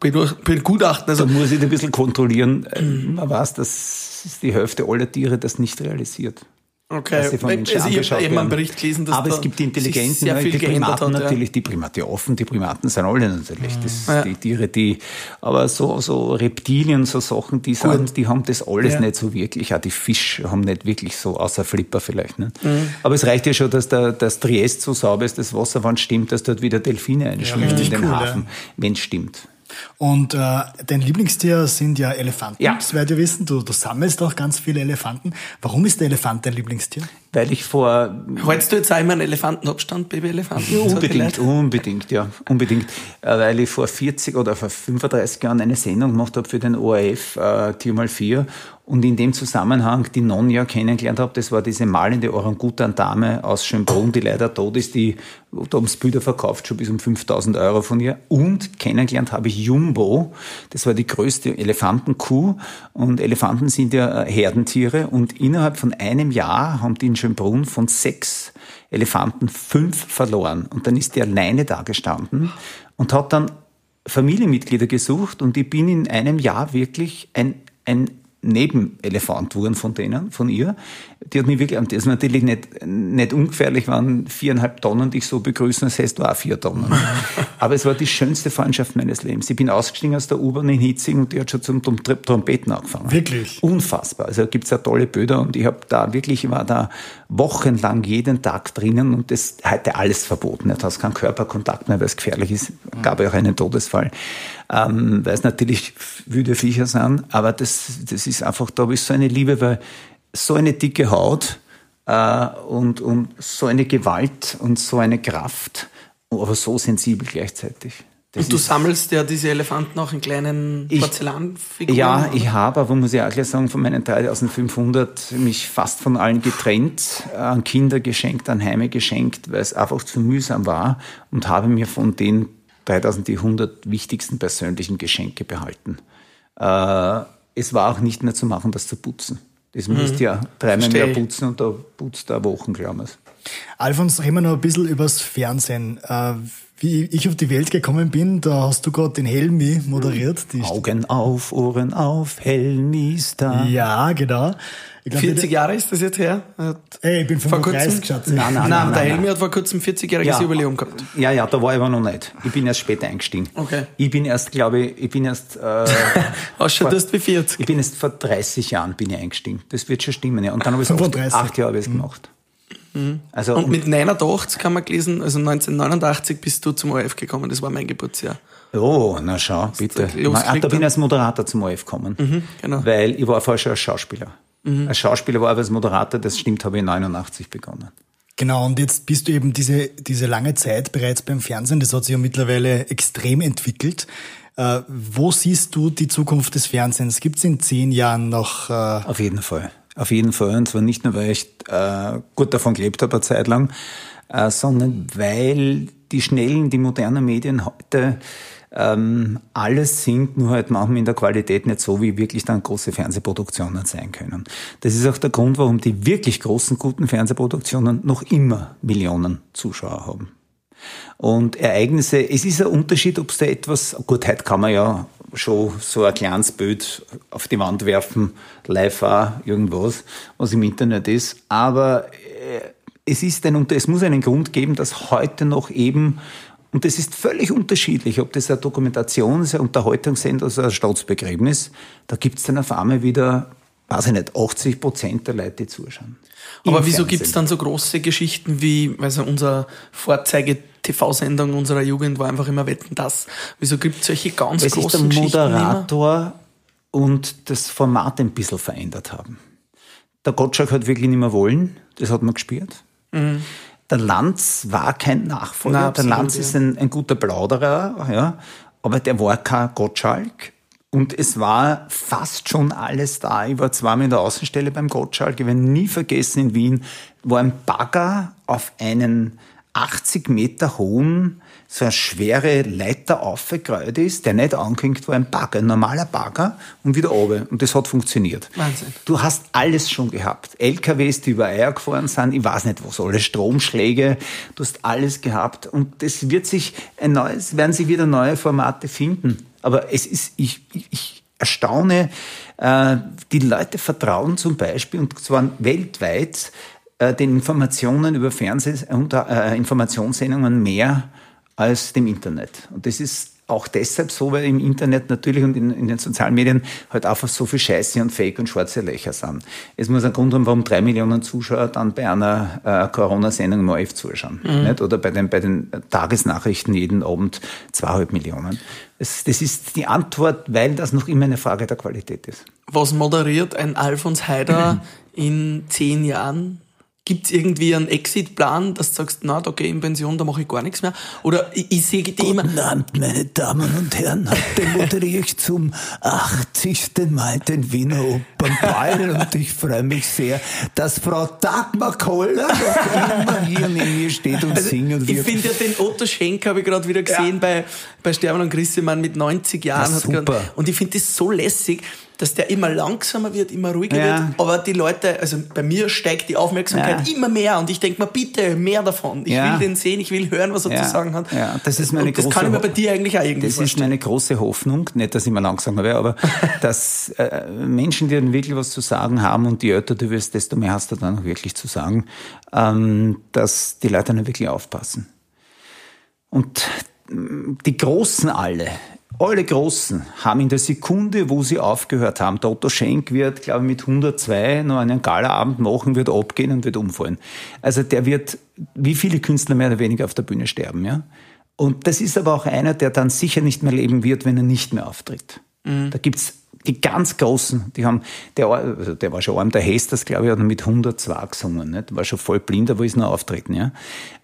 C: begutachten.
D: Also, da muss ich ein bisschen kontrollieren. Man weiß, dass die Hälfte aller Tiere das nicht realisiert.
C: Okay, dass sie von Menschen also ich habe eben einen Bericht gelesen, dass
D: Aber es gibt die Intelligenten, die Primaten hat, natürlich, ja. die Primaten offen, die Primaten sind alle natürlich, das ja. die Tiere, die, aber so, so Reptilien, so Sachen, die sind, die haben das alles ja. nicht so wirklich, auch die Fische haben nicht wirklich so, außer Flipper vielleicht, nicht? Mhm. Aber es reicht ja schon, dass der, das Triest so sauber ist, das Wasser, wann stimmt, dass dort wieder Delfine einschwimmen in den cool, Hafen, wenn es stimmt.
B: Und äh, dein Lieblingstier sind ja Elefanten. Ja. Das werdet ihr wissen. Du, du sammelst auch ganz viele Elefanten. Warum ist der Elefant dein Lieblingstier?
D: Weil ich vor...
C: Hältst du jetzt einmal einen Elefantenabstand, Baby-Elefanten?
D: Ja, unbedingt, unbedingt, ja. Unbedingt. Äh, weil ich vor 40 oder vor 35 Jahren eine Sendung gemacht habe für den ORF, äh, Tier mal 4 und in dem Zusammenhang die Nonja kennengelernt habe, das war diese malende Orangutan-Dame aus Schönbrunn, die leider tot ist, die da ums Bilder verkauft, schon bis um 5000 Euro von ihr. Und kennengelernt habe ich Jumbo, das war die größte Elefantenkuh. Und Elefanten sind ja äh, Herdentiere. Und innerhalb von einem Jahr haben die in Schönbrunn von sechs Elefanten fünf verloren. Und dann ist die alleine da gestanden und hat dann Familienmitglieder gesucht. Und ich bin in einem Jahr wirklich ein, ein Nebenelefant wurden von denen, von ihr. Die hat mich wirklich, das ist natürlich nicht, nicht ungefährlich, waren viereinhalb Tonnen dich so begrüßen, das heißt, du auch vier Tonnen. Aber es war die schönste Freundschaft meines Lebens. Ich bin ausgestiegen aus der U-Bahn in Hitzing und die hat schon zum Trompeten angefangen.
B: Wirklich?
D: Unfassbar. Also da gibt's ja tolle Bilder und ich habe da wirklich, ich war da wochenlang jeden Tag drinnen und das heute alles verboten. Du hast keinen Körperkontakt mehr, weil es gefährlich ist. Gab ja auch einen Todesfall ähm, weil es natürlich wüde Viecher sind, aber das, das ist einfach, da habe ich so eine Liebe, weil so eine dicke Haut äh, und, und so eine Gewalt und so eine Kraft, aber so sensibel gleichzeitig.
C: Das und du sammelst ja diese Elefanten auch in kleinen Porzellanfiguren?
D: Ja, ich habe, aber muss ich auch gleich sagen, von meinen 3500 mich fast von allen getrennt, an Kinder geschenkt, an Heime geschenkt, weil es einfach zu mühsam war und habe mir von den 3000 die 100 wichtigsten persönlichen Geschenke behalten. Äh, es war auch nicht mehr zu machen, das zu putzen. Das mhm. musst ja dreimal mehr putzen und da putzt er Wochen, wir
B: Alfons, reden wir noch ein bisschen übers Fernsehen. Wie ich auf die Welt gekommen bin, da hast du gerade den Helmi moderiert.
D: Augen auf, Ohren auf, Helmi ist da.
B: Ja, genau.
C: Glaub, 40 Jahre ist das jetzt her?
B: Ey, ich bin 35,
C: Schatz. Nein, nein, nein, nein, der Helmi hat vor kurzem 40-jähriges ja, Jubiläum gehabt.
D: Ja, ja, da war ich aber noch nicht. Ich bin erst später eingestiegen.
C: Okay.
D: Ich bin erst, glaube ich, ich bin erst... Äh,
C: Ausschaut das wie 40.
D: Ich bin erst vor 30 Jahren bin ich eingestiegen. Das wird schon stimmen, ja. Und dann habe ich es acht Jahre mhm. gemacht.
C: Mhm. Also, und mit 89 haben wir gelesen, also 1989 bist du zum ORF gekommen, das war mein Geburtsjahr.
D: Oh, na schau, bitte. Na, ah, da bin ich als Moderator zum ORF gekommen.
C: genau.
D: Weil ich war vorher schon als Schauspieler. Als Schauspieler war ich als Moderator, das stimmt, habe ich 89 begonnen.
B: Genau, und jetzt bist du eben diese, diese lange Zeit bereits beim Fernsehen. Das hat sich ja mittlerweile extrem entwickelt. Äh, wo siehst du die Zukunft des Fernsehens? Gibt es in zehn Jahren noch... Äh,
D: Auf jeden Fall. Auf jeden Fall. Und zwar nicht nur, weil ich äh, gut davon gelebt habe eine Zeit lang, äh, sondern weil die schnellen, die modernen Medien heute ähm, alles sind, nur halt manchmal in der Qualität nicht so, wie wirklich dann große Fernsehproduktionen sein können. Das ist auch der Grund, warum die wirklich großen, guten Fernsehproduktionen noch immer Millionen Zuschauer haben. Und Ereignisse, es ist ein Unterschied, ob es da etwas, gut, heute kann man ja schon so ein kleines Bild auf die Wand werfen, live auch, irgendwas, was im Internet ist. Aber äh, es ist ein, es muss einen Grund geben, dass heute noch eben, und das ist völlig unterschiedlich, ob das eine Dokumentation ist, ein Unterhaltungssender oder ein Staatsbegräbnis, da gibt es dann auf einmal wieder, weiß ich nicht, 80 Prozent der Leute, die zuschauen.
C: Aber wieso gibt es dann so große Geschichten wie, also unser Vorzeige-TV-Sendung unserer Jugend war einfach immer Wetten das. Wieso gibt es solche ganz
D: der
C: großen Geschichten immer?
D: Moderator und das Format ein bisschen verändert haben. Der Gottschalk hat wirklich nicht mehr wollen, das hat man gespürt. Der Lanz war kein Nachfolger.
C: Na,
D: der
C: absolut,
D: Lanz
C: ja.
D: ist ein, ein guter Plauderer, ja, aber der war kein Gottschalk. Und es war fast schon alles da. Ich war zweimal in der Außenstelle beim Gottschalk. Ich werde nie vergessen, in Wien, wo ein Bagger auf einen 80 Meter hohen, so eine schwere Leiter aufgekreuzt ist, der nicht angehängt war, ein Bagger, ein normaler Bagger und wieder oben. Und das hat funktioniert.
C: Wahnsinn.
D: Du hast alles schon gehabt. LKWs, die über Eier gefahren sind, ich weiß nicht was, alle Stromschläge, du hast alles gehabt. Und das wird sich ein neues, werden sich wieder neue Formate finden. Aber es ist, ich, ich, erstaune, äh, die Leute vertrauen zum Beispiel, und zwar weltweit, äh, den Informationen über Fernseh- und äh, Informationssendungen mehr als dem Internet. Und das ist auch deshalb so, weil im Internet natürlich und in, in den sozialen Medien halt einfach so viel Scheiße und Fake und schwarze Löcher sind. Es muss ein Grund haben, warum drei Millionen Zuschauer dann bei einer äh, Corona-Sendung im ORF zuschauen. Nicht? Oder bei den, bei den Tagesnachrichten jeden Abend zweieinhalb Millionen. Das, das ist die Antwort, weil das noch immer eine Frage der Qualität ist.
C: Was moderiert ein Alfons Heider in zehn Jahren? Gibt es irgendwie einen Exit-Plan, dass du sagst, na, da gehe ich in Pension, da mache ich gar nichts mehr? Oder ich, ich sehe die immer,
D: Abend, meine Damen und Herren. Heute moderiere ich zum 80. Mal den Wiener Opernball und ich freue mich sehr, dass Frau Dagmar Koller immer hier neben mir steht und singt. Und
C: Also, ich finde ja den Otto Schenk habe ich gerade wieder gesehen bei, bei Sterben und Grissemann mit 90 Jahren.
D: Ja,
C: hat grad-
D: super.
C: und ich finde das so lässig, dass der immer langsamer wird, immer ruhiger
D: Ja.
C: wird. Aber die Leute, also bei mir steigt die Aufmerksamkeit
D: Ja.
C: immer mehr und ich denke mir, bitte, mehr davon. Ich
D: Ja.
C: will den sehen, ich will hören, was er zu sagen hat.
D: Ja, das ist meine
C: und das
D: große
C: kann ich mir bei dir eigentlich auch irgendwie
D: Das ist
C: vorstellen.
D: meine große Hoffnung, nicht, dass ich mal langsamer wäre, aber dass äh, Menschen, die dann wirklich was zu sagen haben und je älter du wirst, desto mehr hast du dann auch wirklich zu sagen, ähm, dass die Leute dann wirklich aufpassen. Und mm, die Großen alle, alle Großen haben in der Sekunde, wo sie aufgehört haben, der Otto Schenk wird, glaube ich, mit 102 noch einen Galaabend machen, wird abgehen und wird umfallen. Also der wird, wie viele Künstler mehr oder weniger auf der Bühne sterben, ja. Und das ist aber auch einer, der dann sicher nicht mehr leben wird, wenn er nicht mehr auftritt. Da gibt's die ganz Großen, die haben, der, also der war schon arm, der Hesters, glaube ich, hat mit 102 gesungen, nicht? war schon voll blind, aber ist noch auftreten. Ja?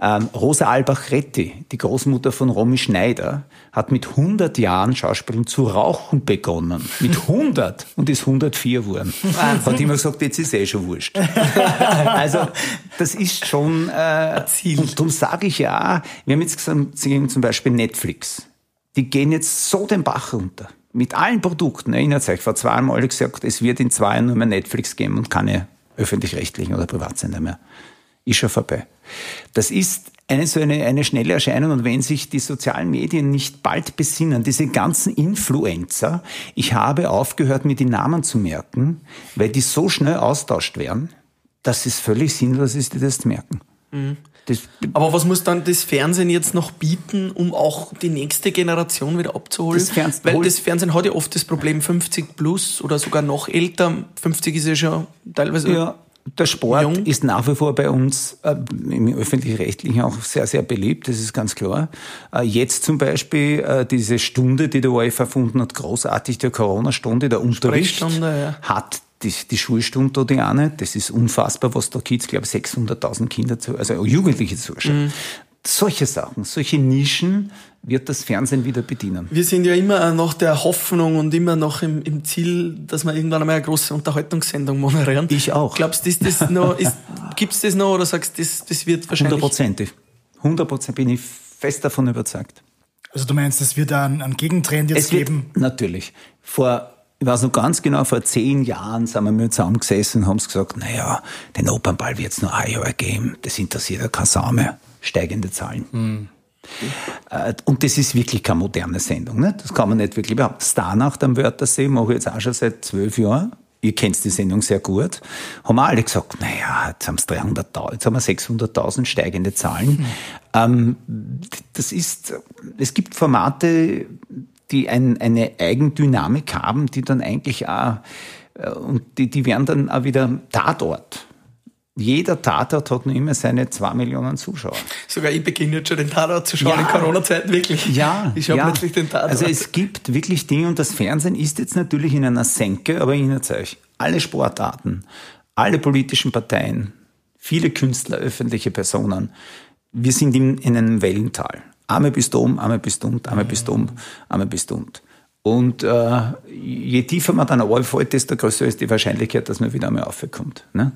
D: Ähm, Rosa Albach-Retti, die Großmutter von Romy Schneider, hat mit 100 Jahren Schauspielern zu rauchen begonnen. Mit 100 und ist 104 geworden. Hat immer gesagt, jetzt ist eh schon wurscht. also das ist schon äh,
C: Ziel.
D: Und darum sage ich ja, wir haben jetzt gesagt, zum Beispiel Netflix. Die gehen jetzt so den Bach runter. Mit allen Produkten. Erinnert euch, vor zwei Jahren alle gesagt, es wird in zwei Jahren nur mehr Netflix geben und keine öffentlich-rechtlichen oder Privatsender mehr. Ist schon vorbei. Das ist eine so eine, eine schnelle Erscheinung und wenn sich die sozialen Medien nicht bald besinnen, diese ganzen Influencer, ich habe aufgehört, mir die Namen zu merken, weil die so schnell austauscht werden, dass es völlig sinnlos ist, die das zu merken. Das,
C: Aber was muss dann das Fernsehen jetzt noch bieten, um auch die nächste Generation wieder abzuholen?
D: Das Fernsehen-
C: Weil das Fernsehen hat ja oft das Problem 50 plus oder sogar noch älter. 50 ist ja schon teilweise
D: Ja, der Sport
C: Jung.
D: ist nach wie vor bei uns äh, im öffentlich-rechtlichen auch sehr, sehr beliebt, das ist ganz klar. Äh, jetzt zum Beispiel äh, diese Stunde, die der ORF erfunden hat, großartig, der Corona-Stunde, der Unterricht,
C: ja.
D: hat die, die Schulstunde da die eine. Das ist unfassbar, was da Kids, glaube ich, 600.000 Kinder, zu, also Jugendliche zuschauen. Solche Sachen, solche Nischen wird das Fernsehen wieder bedienen.
C: Wir sind ja immer nach der Hoffnung und immer noch im, im Ziel, dass wir irgendwann einmal eine große Unterhaltungssendung moderieren.
D: Ich auch.
C: Glaubst du, ist das noch, ist, gibt's das noch oder sagst du, das, das wird wahrscheinlich...
D: Hundertprozentig. Hundertprozentig bin ich fest davon überzeugt.
B: Also du meinst, es wird einen, einen Gegentrend jetzt
D: Es wird,
B: geben?
D: natürlich. Vor, ich weiß noch ganz genau, vor zehn Jahren sind wir mit zusammengesessen und haben gesagt, naja, den Opernball wird es nur ein Jahr geben. Das interessiert ja keine Sau mehr. Steigende Zahlen. Äh, Und das ist wirklich keine moderne Sendung. Ne? Das kann man nicht wirklich behaupten. Starnacht am Wörthersee mache ich jetzt auch schon seit zwölf Jahren. Ihr kennt die Sendung sehr gut. Haben wir alle gesagt, naja, jetzt haben es 300.000, jetzt haben wir 600.000 steigende Zahlen. Ähm, das ist, es gibt Formate, die ein, eine Eigendynamik haben, die dann eigentlich auch, äh, und die, die werden dann auch wieder Tatort. Jeder Tatort hat nur immer seine zwei Millionen Zuschauer.
C: Sogar ich beginne jetzt schon den Tatort zu schauen
D: Ja.
C: in Corona-Zeiten, wirklich.
D: Ja,
C: Ich schaue
D: ja.
C: plötzlich den Tatort.
D: Also es gibt wirklich Dinge und das Fernsehen ist jetzt natürlich in einer Senke, aber ich euch, alle Sportarten, alle politischen Parteien, viele Künstler, öffentliche Personen, wir sind in, in einem Wellental. Einmal bist du um, einmal bist du um, einmal bist du um, einmal bist du um. Und äh, je tiefer man dann runterfällt, desto größer ist die Wahrscheinlichkeit, dass man wieder einmal aufkommt. Ne?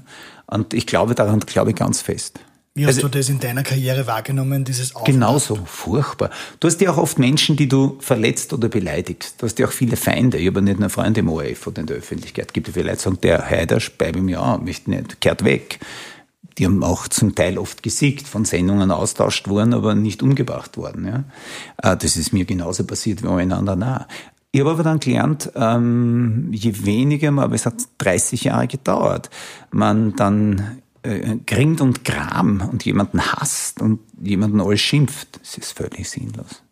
D: Und ich glaube daran, glaube ich ganz fest.
B: Wie hast
D: Also-
B: du das in deiner Karriere wahrgenommen, dieses Auf
D: Genauso, furchtbar. Du hast ja auch oft Menschen, die du verletzt oder beleidigst. Du hast ja auch viele Feinde. Ich habe nicht nur Freunde im ORF oder in der Öffentlichkeit. Es gibt ja viele Leute, die sagen, der Heidersch bei mir an, möchte nicht, kehrt weg. Die haben auch zum Teil oft gesiegt, von Sendungen austauscht worden, aber nicht umgebracht worden. Ja. Äh, Das ist mir genauso passiert wie allen anderen auch. Ich habe aber dann gelernt, ähm, je weniger man, aber es hat 30 Jahre gedauert, man dann äh, gringt und gram und jemanden hasst und jemanden alles schimpft, es ist völlig sinnlos.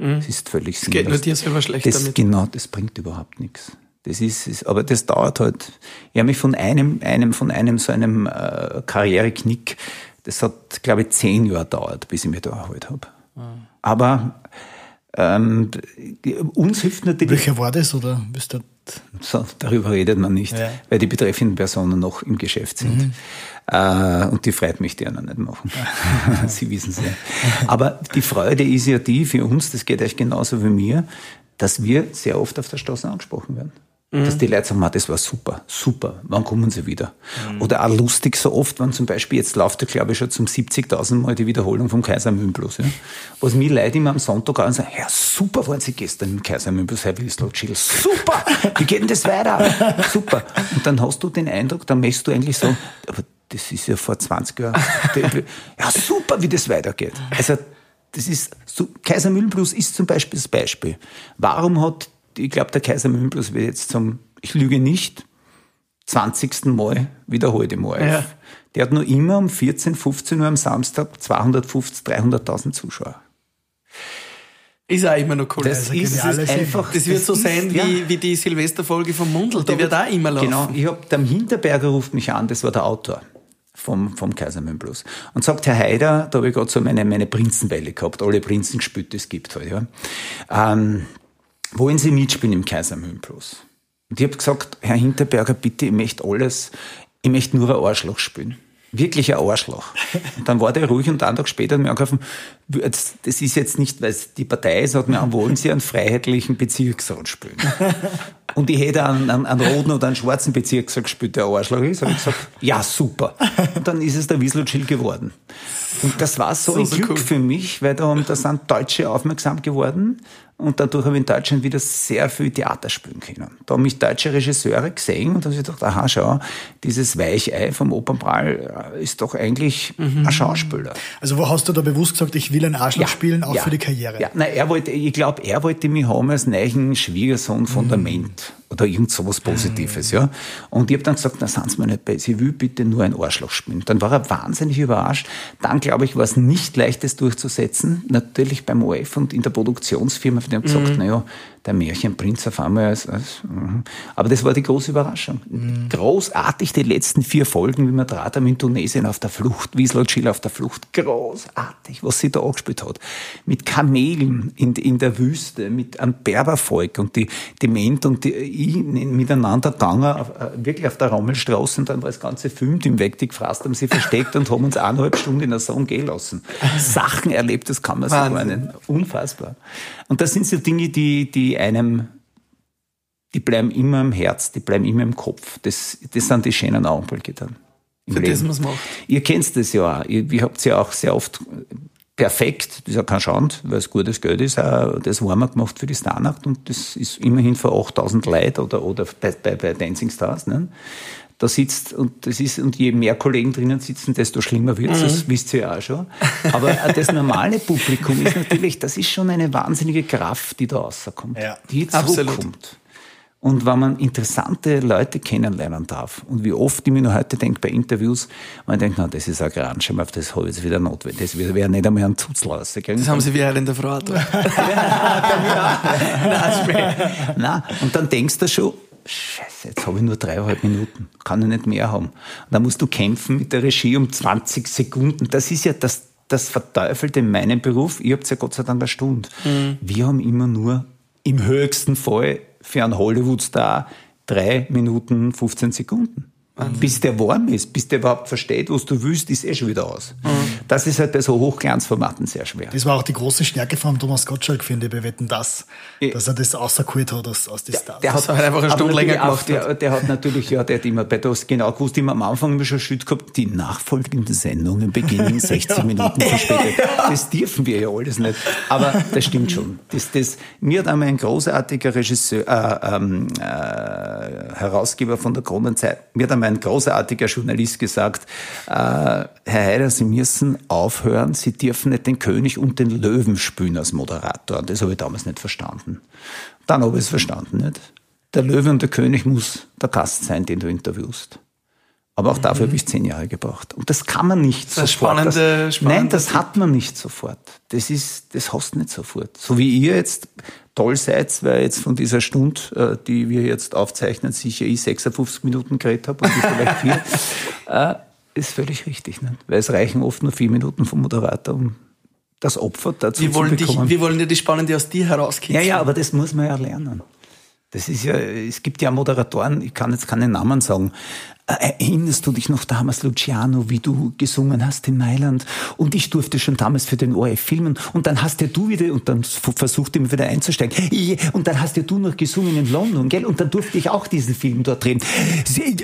D: Es ist völlig sinnlos.
C: geht nur dir selber schlecht
D: das,
C: damit.
D: Genau, das bringt überhaupt nichts. Das ist, ist, aber das dauert halt. Ich habe mich von einem, einem, von einem so einem äh, Karriereknick, das hat, glaube ich, zehn Jahre gedauert, bis ich mich da erholt habe. Aber ähm, die- uns hilft natürlich
B: Welcher war das oder bist du
D: so, darüber redet man nicht,
B: Ja.
D: weil die betreffenden Personen noch im Geschäft sind. Äh, und die Freude möchte ich ja noch nicht machen. Sie wissen es ja. Aber die Freude ist ja die für uns, das geht euch genauso wie mir, dass wir sehr oft auf der Straße angesprochen werden. Dass die Leute sagen, "Ma, das war super, super, wann kommen sie wieder? Oder auch lustig so oft, wenn zum Beispiel, jetzt läuft ja glaube ich schon zum 70.000 Mal die Wiederholung vom Kaiser Mühlenblues. Ja? Was mir Leute immer am Sonntag an sagen, ja super waren sie gestern im Kaiser Mühlenblues, Herr Wilslot Schill, super, wie geht denn das weiter? Super. Und dann hast du den Eindruck, dann möchtest du eigentlich sagen, aber das ist ja vor 20 Jahren. Ja, super, wie das weitergeht. Also, das ist, so, Kaiser Mühlenblues ist zum Beispiel das Beispiel. Warum hat, ich glaube, der Kaiser Mühlenblues wird jetzt zum, ich lüge nicht, 20. Mal wiederholt im ORF.
C: Ja.
D: Der hat nur immer um 14, 15 Uhr am Samstag 250, 300.000 Zuschauer.
C: Ist auch immer noch cool.
D: Das
B: Also
D: ist einfach.
C: Das wird so
D: ist-
C: sein
D: ja.
C: wie, wie die Silvesterfolge vom Mundl. Die wird auch immer laufen.
D: Genau, ich hab, der Hinterberger ruft mich an, das war der Autor vom, vom Kaisermühlen Blues. Und sagt, Herr Haider, da habe ich gerade so meine, meine Prinzenwelle gehabt, alle Prinzen gespielt, die es gibt halt, ja. Ähm, wollen Sie mitspielen im Kaisermühlen Blues? Und ich habe gesagt, Herr Hinterberger, bitte, ich möchte alles, ich möchte nur ein Arschloch spielen. Wirklich ein Arschloch. Und dann war der ruhig und einen Tag später hat mir angerufen, das ist jetzt nicht, weil es die Partei ist, hat mir an, wollen Sie einen freiheitlichen Bezirksrat spielen? Und ich hätte einen, einen, einen roten oder einen schwarzen Bezirksrat gespielt, der ein Arschloch ist, habe ich gesagt, ja, super. Und dann ist es der Wieselchill geworden. Und das war so,
C: So,
D: ein
C: so
D: Glück
C: cool.
D: für mich, weil da sind Deutsche aufmerksam geworden und dadurch habe ich in Deutschland wieder sehr viel Theater spielen können. Da haben mich deutsche Regisseure gesehen und haben sich gedacht, aha, schau, dieses Weichei vom Opernball äh, ist doch eigentlich
C: Mhm.
D: ein Schauspieler.
B: Also wo hast du da bewusst gesagt, ich will ein Arschloch spielen, auch
D: ja,
B: für die Karriere?
D: Ja, nein, er wollte, ich glaube, er wollte mich haben als neuen Schwiegersohn von der Ment oder irgend sowas Positives, ja. Und ich habe dann gesagt, na, sind Sie mir nicht bei, sie will bitte nur ein Arschloch spielen. Dann war er wahnsinnig überrascht. Dann, glaube ich, war es nicht leicht, das durchzusetzen. Natürlich beim OF und in der Produktionsfirma, die haben gesagt, na ja, der Märchenprinz auf einmal als, als mhm. aber das war die große Überraschung. Mhm. Großartig die letzten vier Folgen, wie man Draht haben in Tunesien auf der Flucht, Wiesel Chill auf der Flucht. Großartig, was sie da angespielt hat. Mit Kamelen in, in der Wüste, mit einem Berbervolk und die, die Ment und die, ich miteinander gegangen, äh, wirklich auf der Rommelstraße und dann war das ganze Film im Weg, die gefrasst haben sie versteckt und haben uns eineinhalb Stunden in der Sonne gehen lassen. Sachen erlebt, das kann man so meinen. Unfassbar. Und das sind so Dinge, die, die einem, die bleiben immer im Herz, die bleiben immer im Kopf. Das, das sind die schönen Augenblicke dann.
C: Für Leben. das man macht.
D: Ihr kennt das ja auch. Ihr, ihr habt ja auch sehr oft perfekt, das ist ja kein Schand, weil es gutes Geld ist, auch das wir gemacht für die Starnacht und das ist immerhin für 8000 Leute oder, oder bei, bei, bei Dancing Stars. Ne? Da sitzt und das ist und je mehr Kollegen drinnen sitzen, desto schlimmer wird es, mhm. das wisst ihr ja auch schon. Aber das normale Publikum ist natürlich, das ist schon eine wahnsinnige Kraft, die da rauskommt, ja, die zurückkommt. Und wenn man interessante Leute kennenlernen darf, und wie oft ich mir noch heute denke bei Interviews, man denkt, na, das ist ein auf das habe ich jetzt wieder notwendig. Das wäre nicht einmal ein Zuzl rausgegangen.
C: Das haben sie wieder in der Frau.
D: Nein, und dann denkst du schon, Scheiße, jetzt habe ich nur dreieinhalb Minuten, kann ich nicht mehr haben. Und dann musst du kämpfen mit der Regie um 20 Sekunden. Das ist ja das, das Verteufelte in meinem Beruf. Ihr habt ja Gott sei Dank eine Stunde. Mhm. Wir haben immer nur im höchsten Fall für einen Hollywood-Star drei Minuten 15 Sekunden. Mhm. Bis der warm ist, bis der überhaupt versteht, was du willst, ist eh schon wieder aus. Mhm. Das ist halt bei so Hochglanzformaten sehr schwer.
B: Das war auch die große Stärke von Thomas Gottschalk, finde ich, bei Wetten, das, dass er das rausgeholt hat aus, aus den Stars.
C: Der, hat halt einfach eine Stunde länger gemacht.
D: Der, der, hat natürlich, ja, der hat immer bei das genau gewusst, immer am Anfang immer schon Schütt gehabt, die nachfolgenden Sendungen beginnen 60 Minuten verspätet. Das dürfen wir ja alles nicht. Aber das stimmt schon. Das, das, mir hat einmal ein großartiger Regisseur, äh, ähm, äh, Herausgeber von der Kronenzeit, mir hat einmal ein großartiger Journalist gesagt, äh, Herr Heider, Sie müssen aufhören, Sie dürfen nicht den König und den Löwen spielen als Moderator. Das habe ich damals nicht verstanden. Dann habe ich es verstanden. Nicht? Der Löwe und der König muss der Gast sein, den du interviewst. Aber auch dafür mhm. habe ich zehn Jahre gebraucht. Und das kann man nicht
C: das
D: sofort.
C: Spannende, das, spannende
D: nein, das hat man nicht sofort. Das ist, das hast du nicht sofort. So wie ihr jetzt toll seid, weil jetzt von dieser Stunde, äh, die wir jetzt aufzeichnen, sicher ich 56 Minuten geredet habe und ich vielleicht vier, äh, ist völlig richtig. Nicht? Weil es reichen oft nur vier Minuten vom Moderator, um das Opfer dazu
C: wir wollen
D: zu bekommen.
C: Dich, wir wollen ja die Spannende aus dir herauskitzeln.
D: Ja, ja, aber das muss man ja lernen. Das ist ja, es gibt ja Moderatoren, ich kann jetzt keinen Namen sagen, Erinnerst du dich noch damals, Luciano, wie du gesungen hast in Mailand? Und ich durfte schon damals für den ORF filmen. Und dann hast ja du wieder, und dann versucht immer wieder einzusteigen. Und dann hast ja du noch gesungen in London, gell? Und dann durfte ich auch diesen Film dort drehen.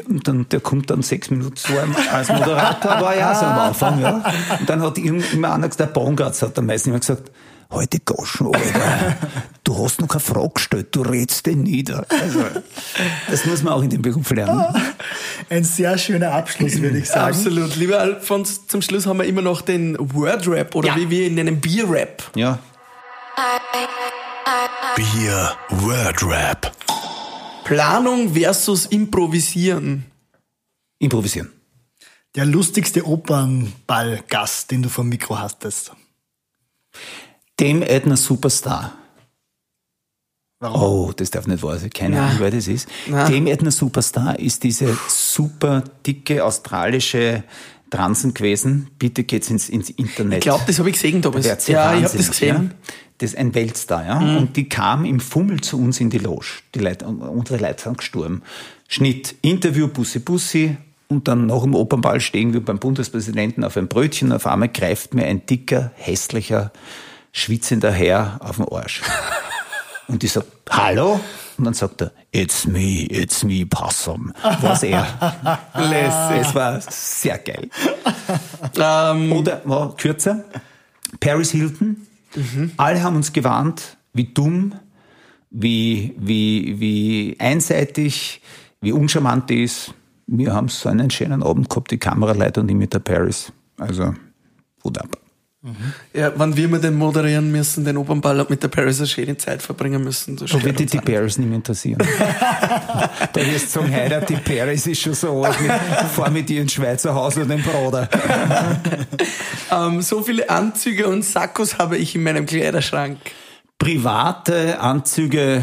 D: Und dann, der kommt dann sechs Minuten so als Moderator, war ja so am Anfang, ja. Und dann hat immer einer gesagt, der Bongatz hat am meisten immer gesagt, heute Goschen, Alter. Du hast noch keine Frage gestellt, du redst den nieder. Also, das muss man auch in dem Beruf lernen.
B: Ein sehr schöner Abschluss, würde ich sagen.
C: Absolut. Lieber Alfons, zum Schluss haben wir immer noch den Word-Rap oder ja. wie wir ihn nennen, Bier-Rap.
D: Ja.
A: Bier-Word-Rap.
C: Planung versus Improvisieren.
D: Improvisieren.
B: Der lustigste Opernballgast, den du vom Mikro hattest.
D: Dem Edna Superstar. Warum? Oh, das darf nicht wahr sein. Keine Ahnung, wer das ist. Na. Dem Edna Superstar ist diese super dicke australische Transen gewesen. Bitte geht's ins, ins Internet.
C: Ich glaube, das habe ich gesehen, Thomas. Ja,
D: ja ich habe das gesehen. Ja? Das ist ein Weltstar, ja. Mhm. Und die kam im Fummel zu uns in die Loge. Die Leute, unsere Leute sind gestorben. Schnitt, Interview, Bussi Bussi. Und dann nach dem Opernball stehen wir beim Bundespräsidenten auf ein Brötchen. Auf einmal greift mir ein dicker, hässlicher, schwitzender Herr auf den Arsch. Und ich sag, hallo? Und dann sagt er, it's me, it's me, Possum. Was er. Lässig. Es war sehr geil. Ähm, Oder war kürzer. Paris Hilton. Mhm. Alle haben uns gewarnt, wie dumm, wie, wie, wie einseitig, wie uncharmant die ist. Wir haben so einen schönen Abend gehabt, die Kameraleiter und ich mit der Paris. Also, wunderbar.
C: Mhm. Ja, wann wir mit den moderieren müssen, den Opernball mit der Paris schöne Zeit verbringen müssen.
D: So wird die, die Paris nicht mehr interessieren. da wirst du sagen, heute, die Paris ist schon so alt, mit, fahr mit dir ins Schweizer Haus und den Bruder.
C: ähm, so viele Anzüge und Sakkos habe ich in meinem Kleiderschrank.
D: Private Anzüge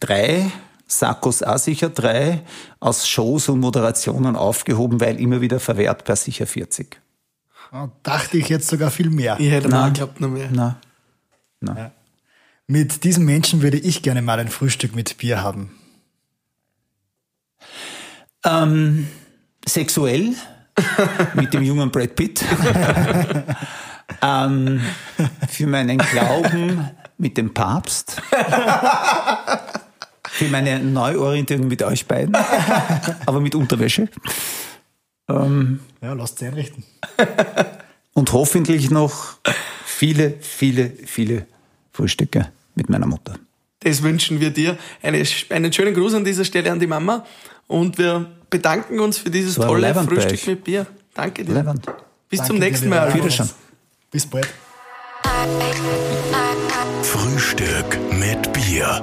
D: drei, Sakkos auch sicher drei, aus Shows und Moderationen aufgehoben, weil immer wieder verwehrt per sicher 40.
B: Ah, Dachte ich jetzt sogar viel mehr.
C: Ich hätte mal
D: Nein.
C: geglaubt, noch mehr.
D: Na,
B: Mit diesem Menschen würde ich gerne mal ein Frühstück mit Bier haben.
D: Ähm, sexuell mit dem jungen Brad Pitt. ähm, für meinen Glauben mit dem Papst. Für meine Neuorientierung mit euch beiden. Aber mit Unterwäsche. Ähm,
B: Ja, lasst sie einrichten.
D: und hoffentlich noch viele, viele, viele Frühstücke mit meiner Mutter.
C: Das wünschen wir dir. Eine, einen schönen Gruß an dieser Stelle an die Mama. Und wir bedanken uns für dieses
D: So
C: tolle Frühstück mit Bier. Danke dir.
D: Leibwand.
C: Bis
B: Danke
C: zum nächsten Mal.
B: Alfons.
D: Wiederschauen.
B: Bis bald.
A: Frühstück mit Bier.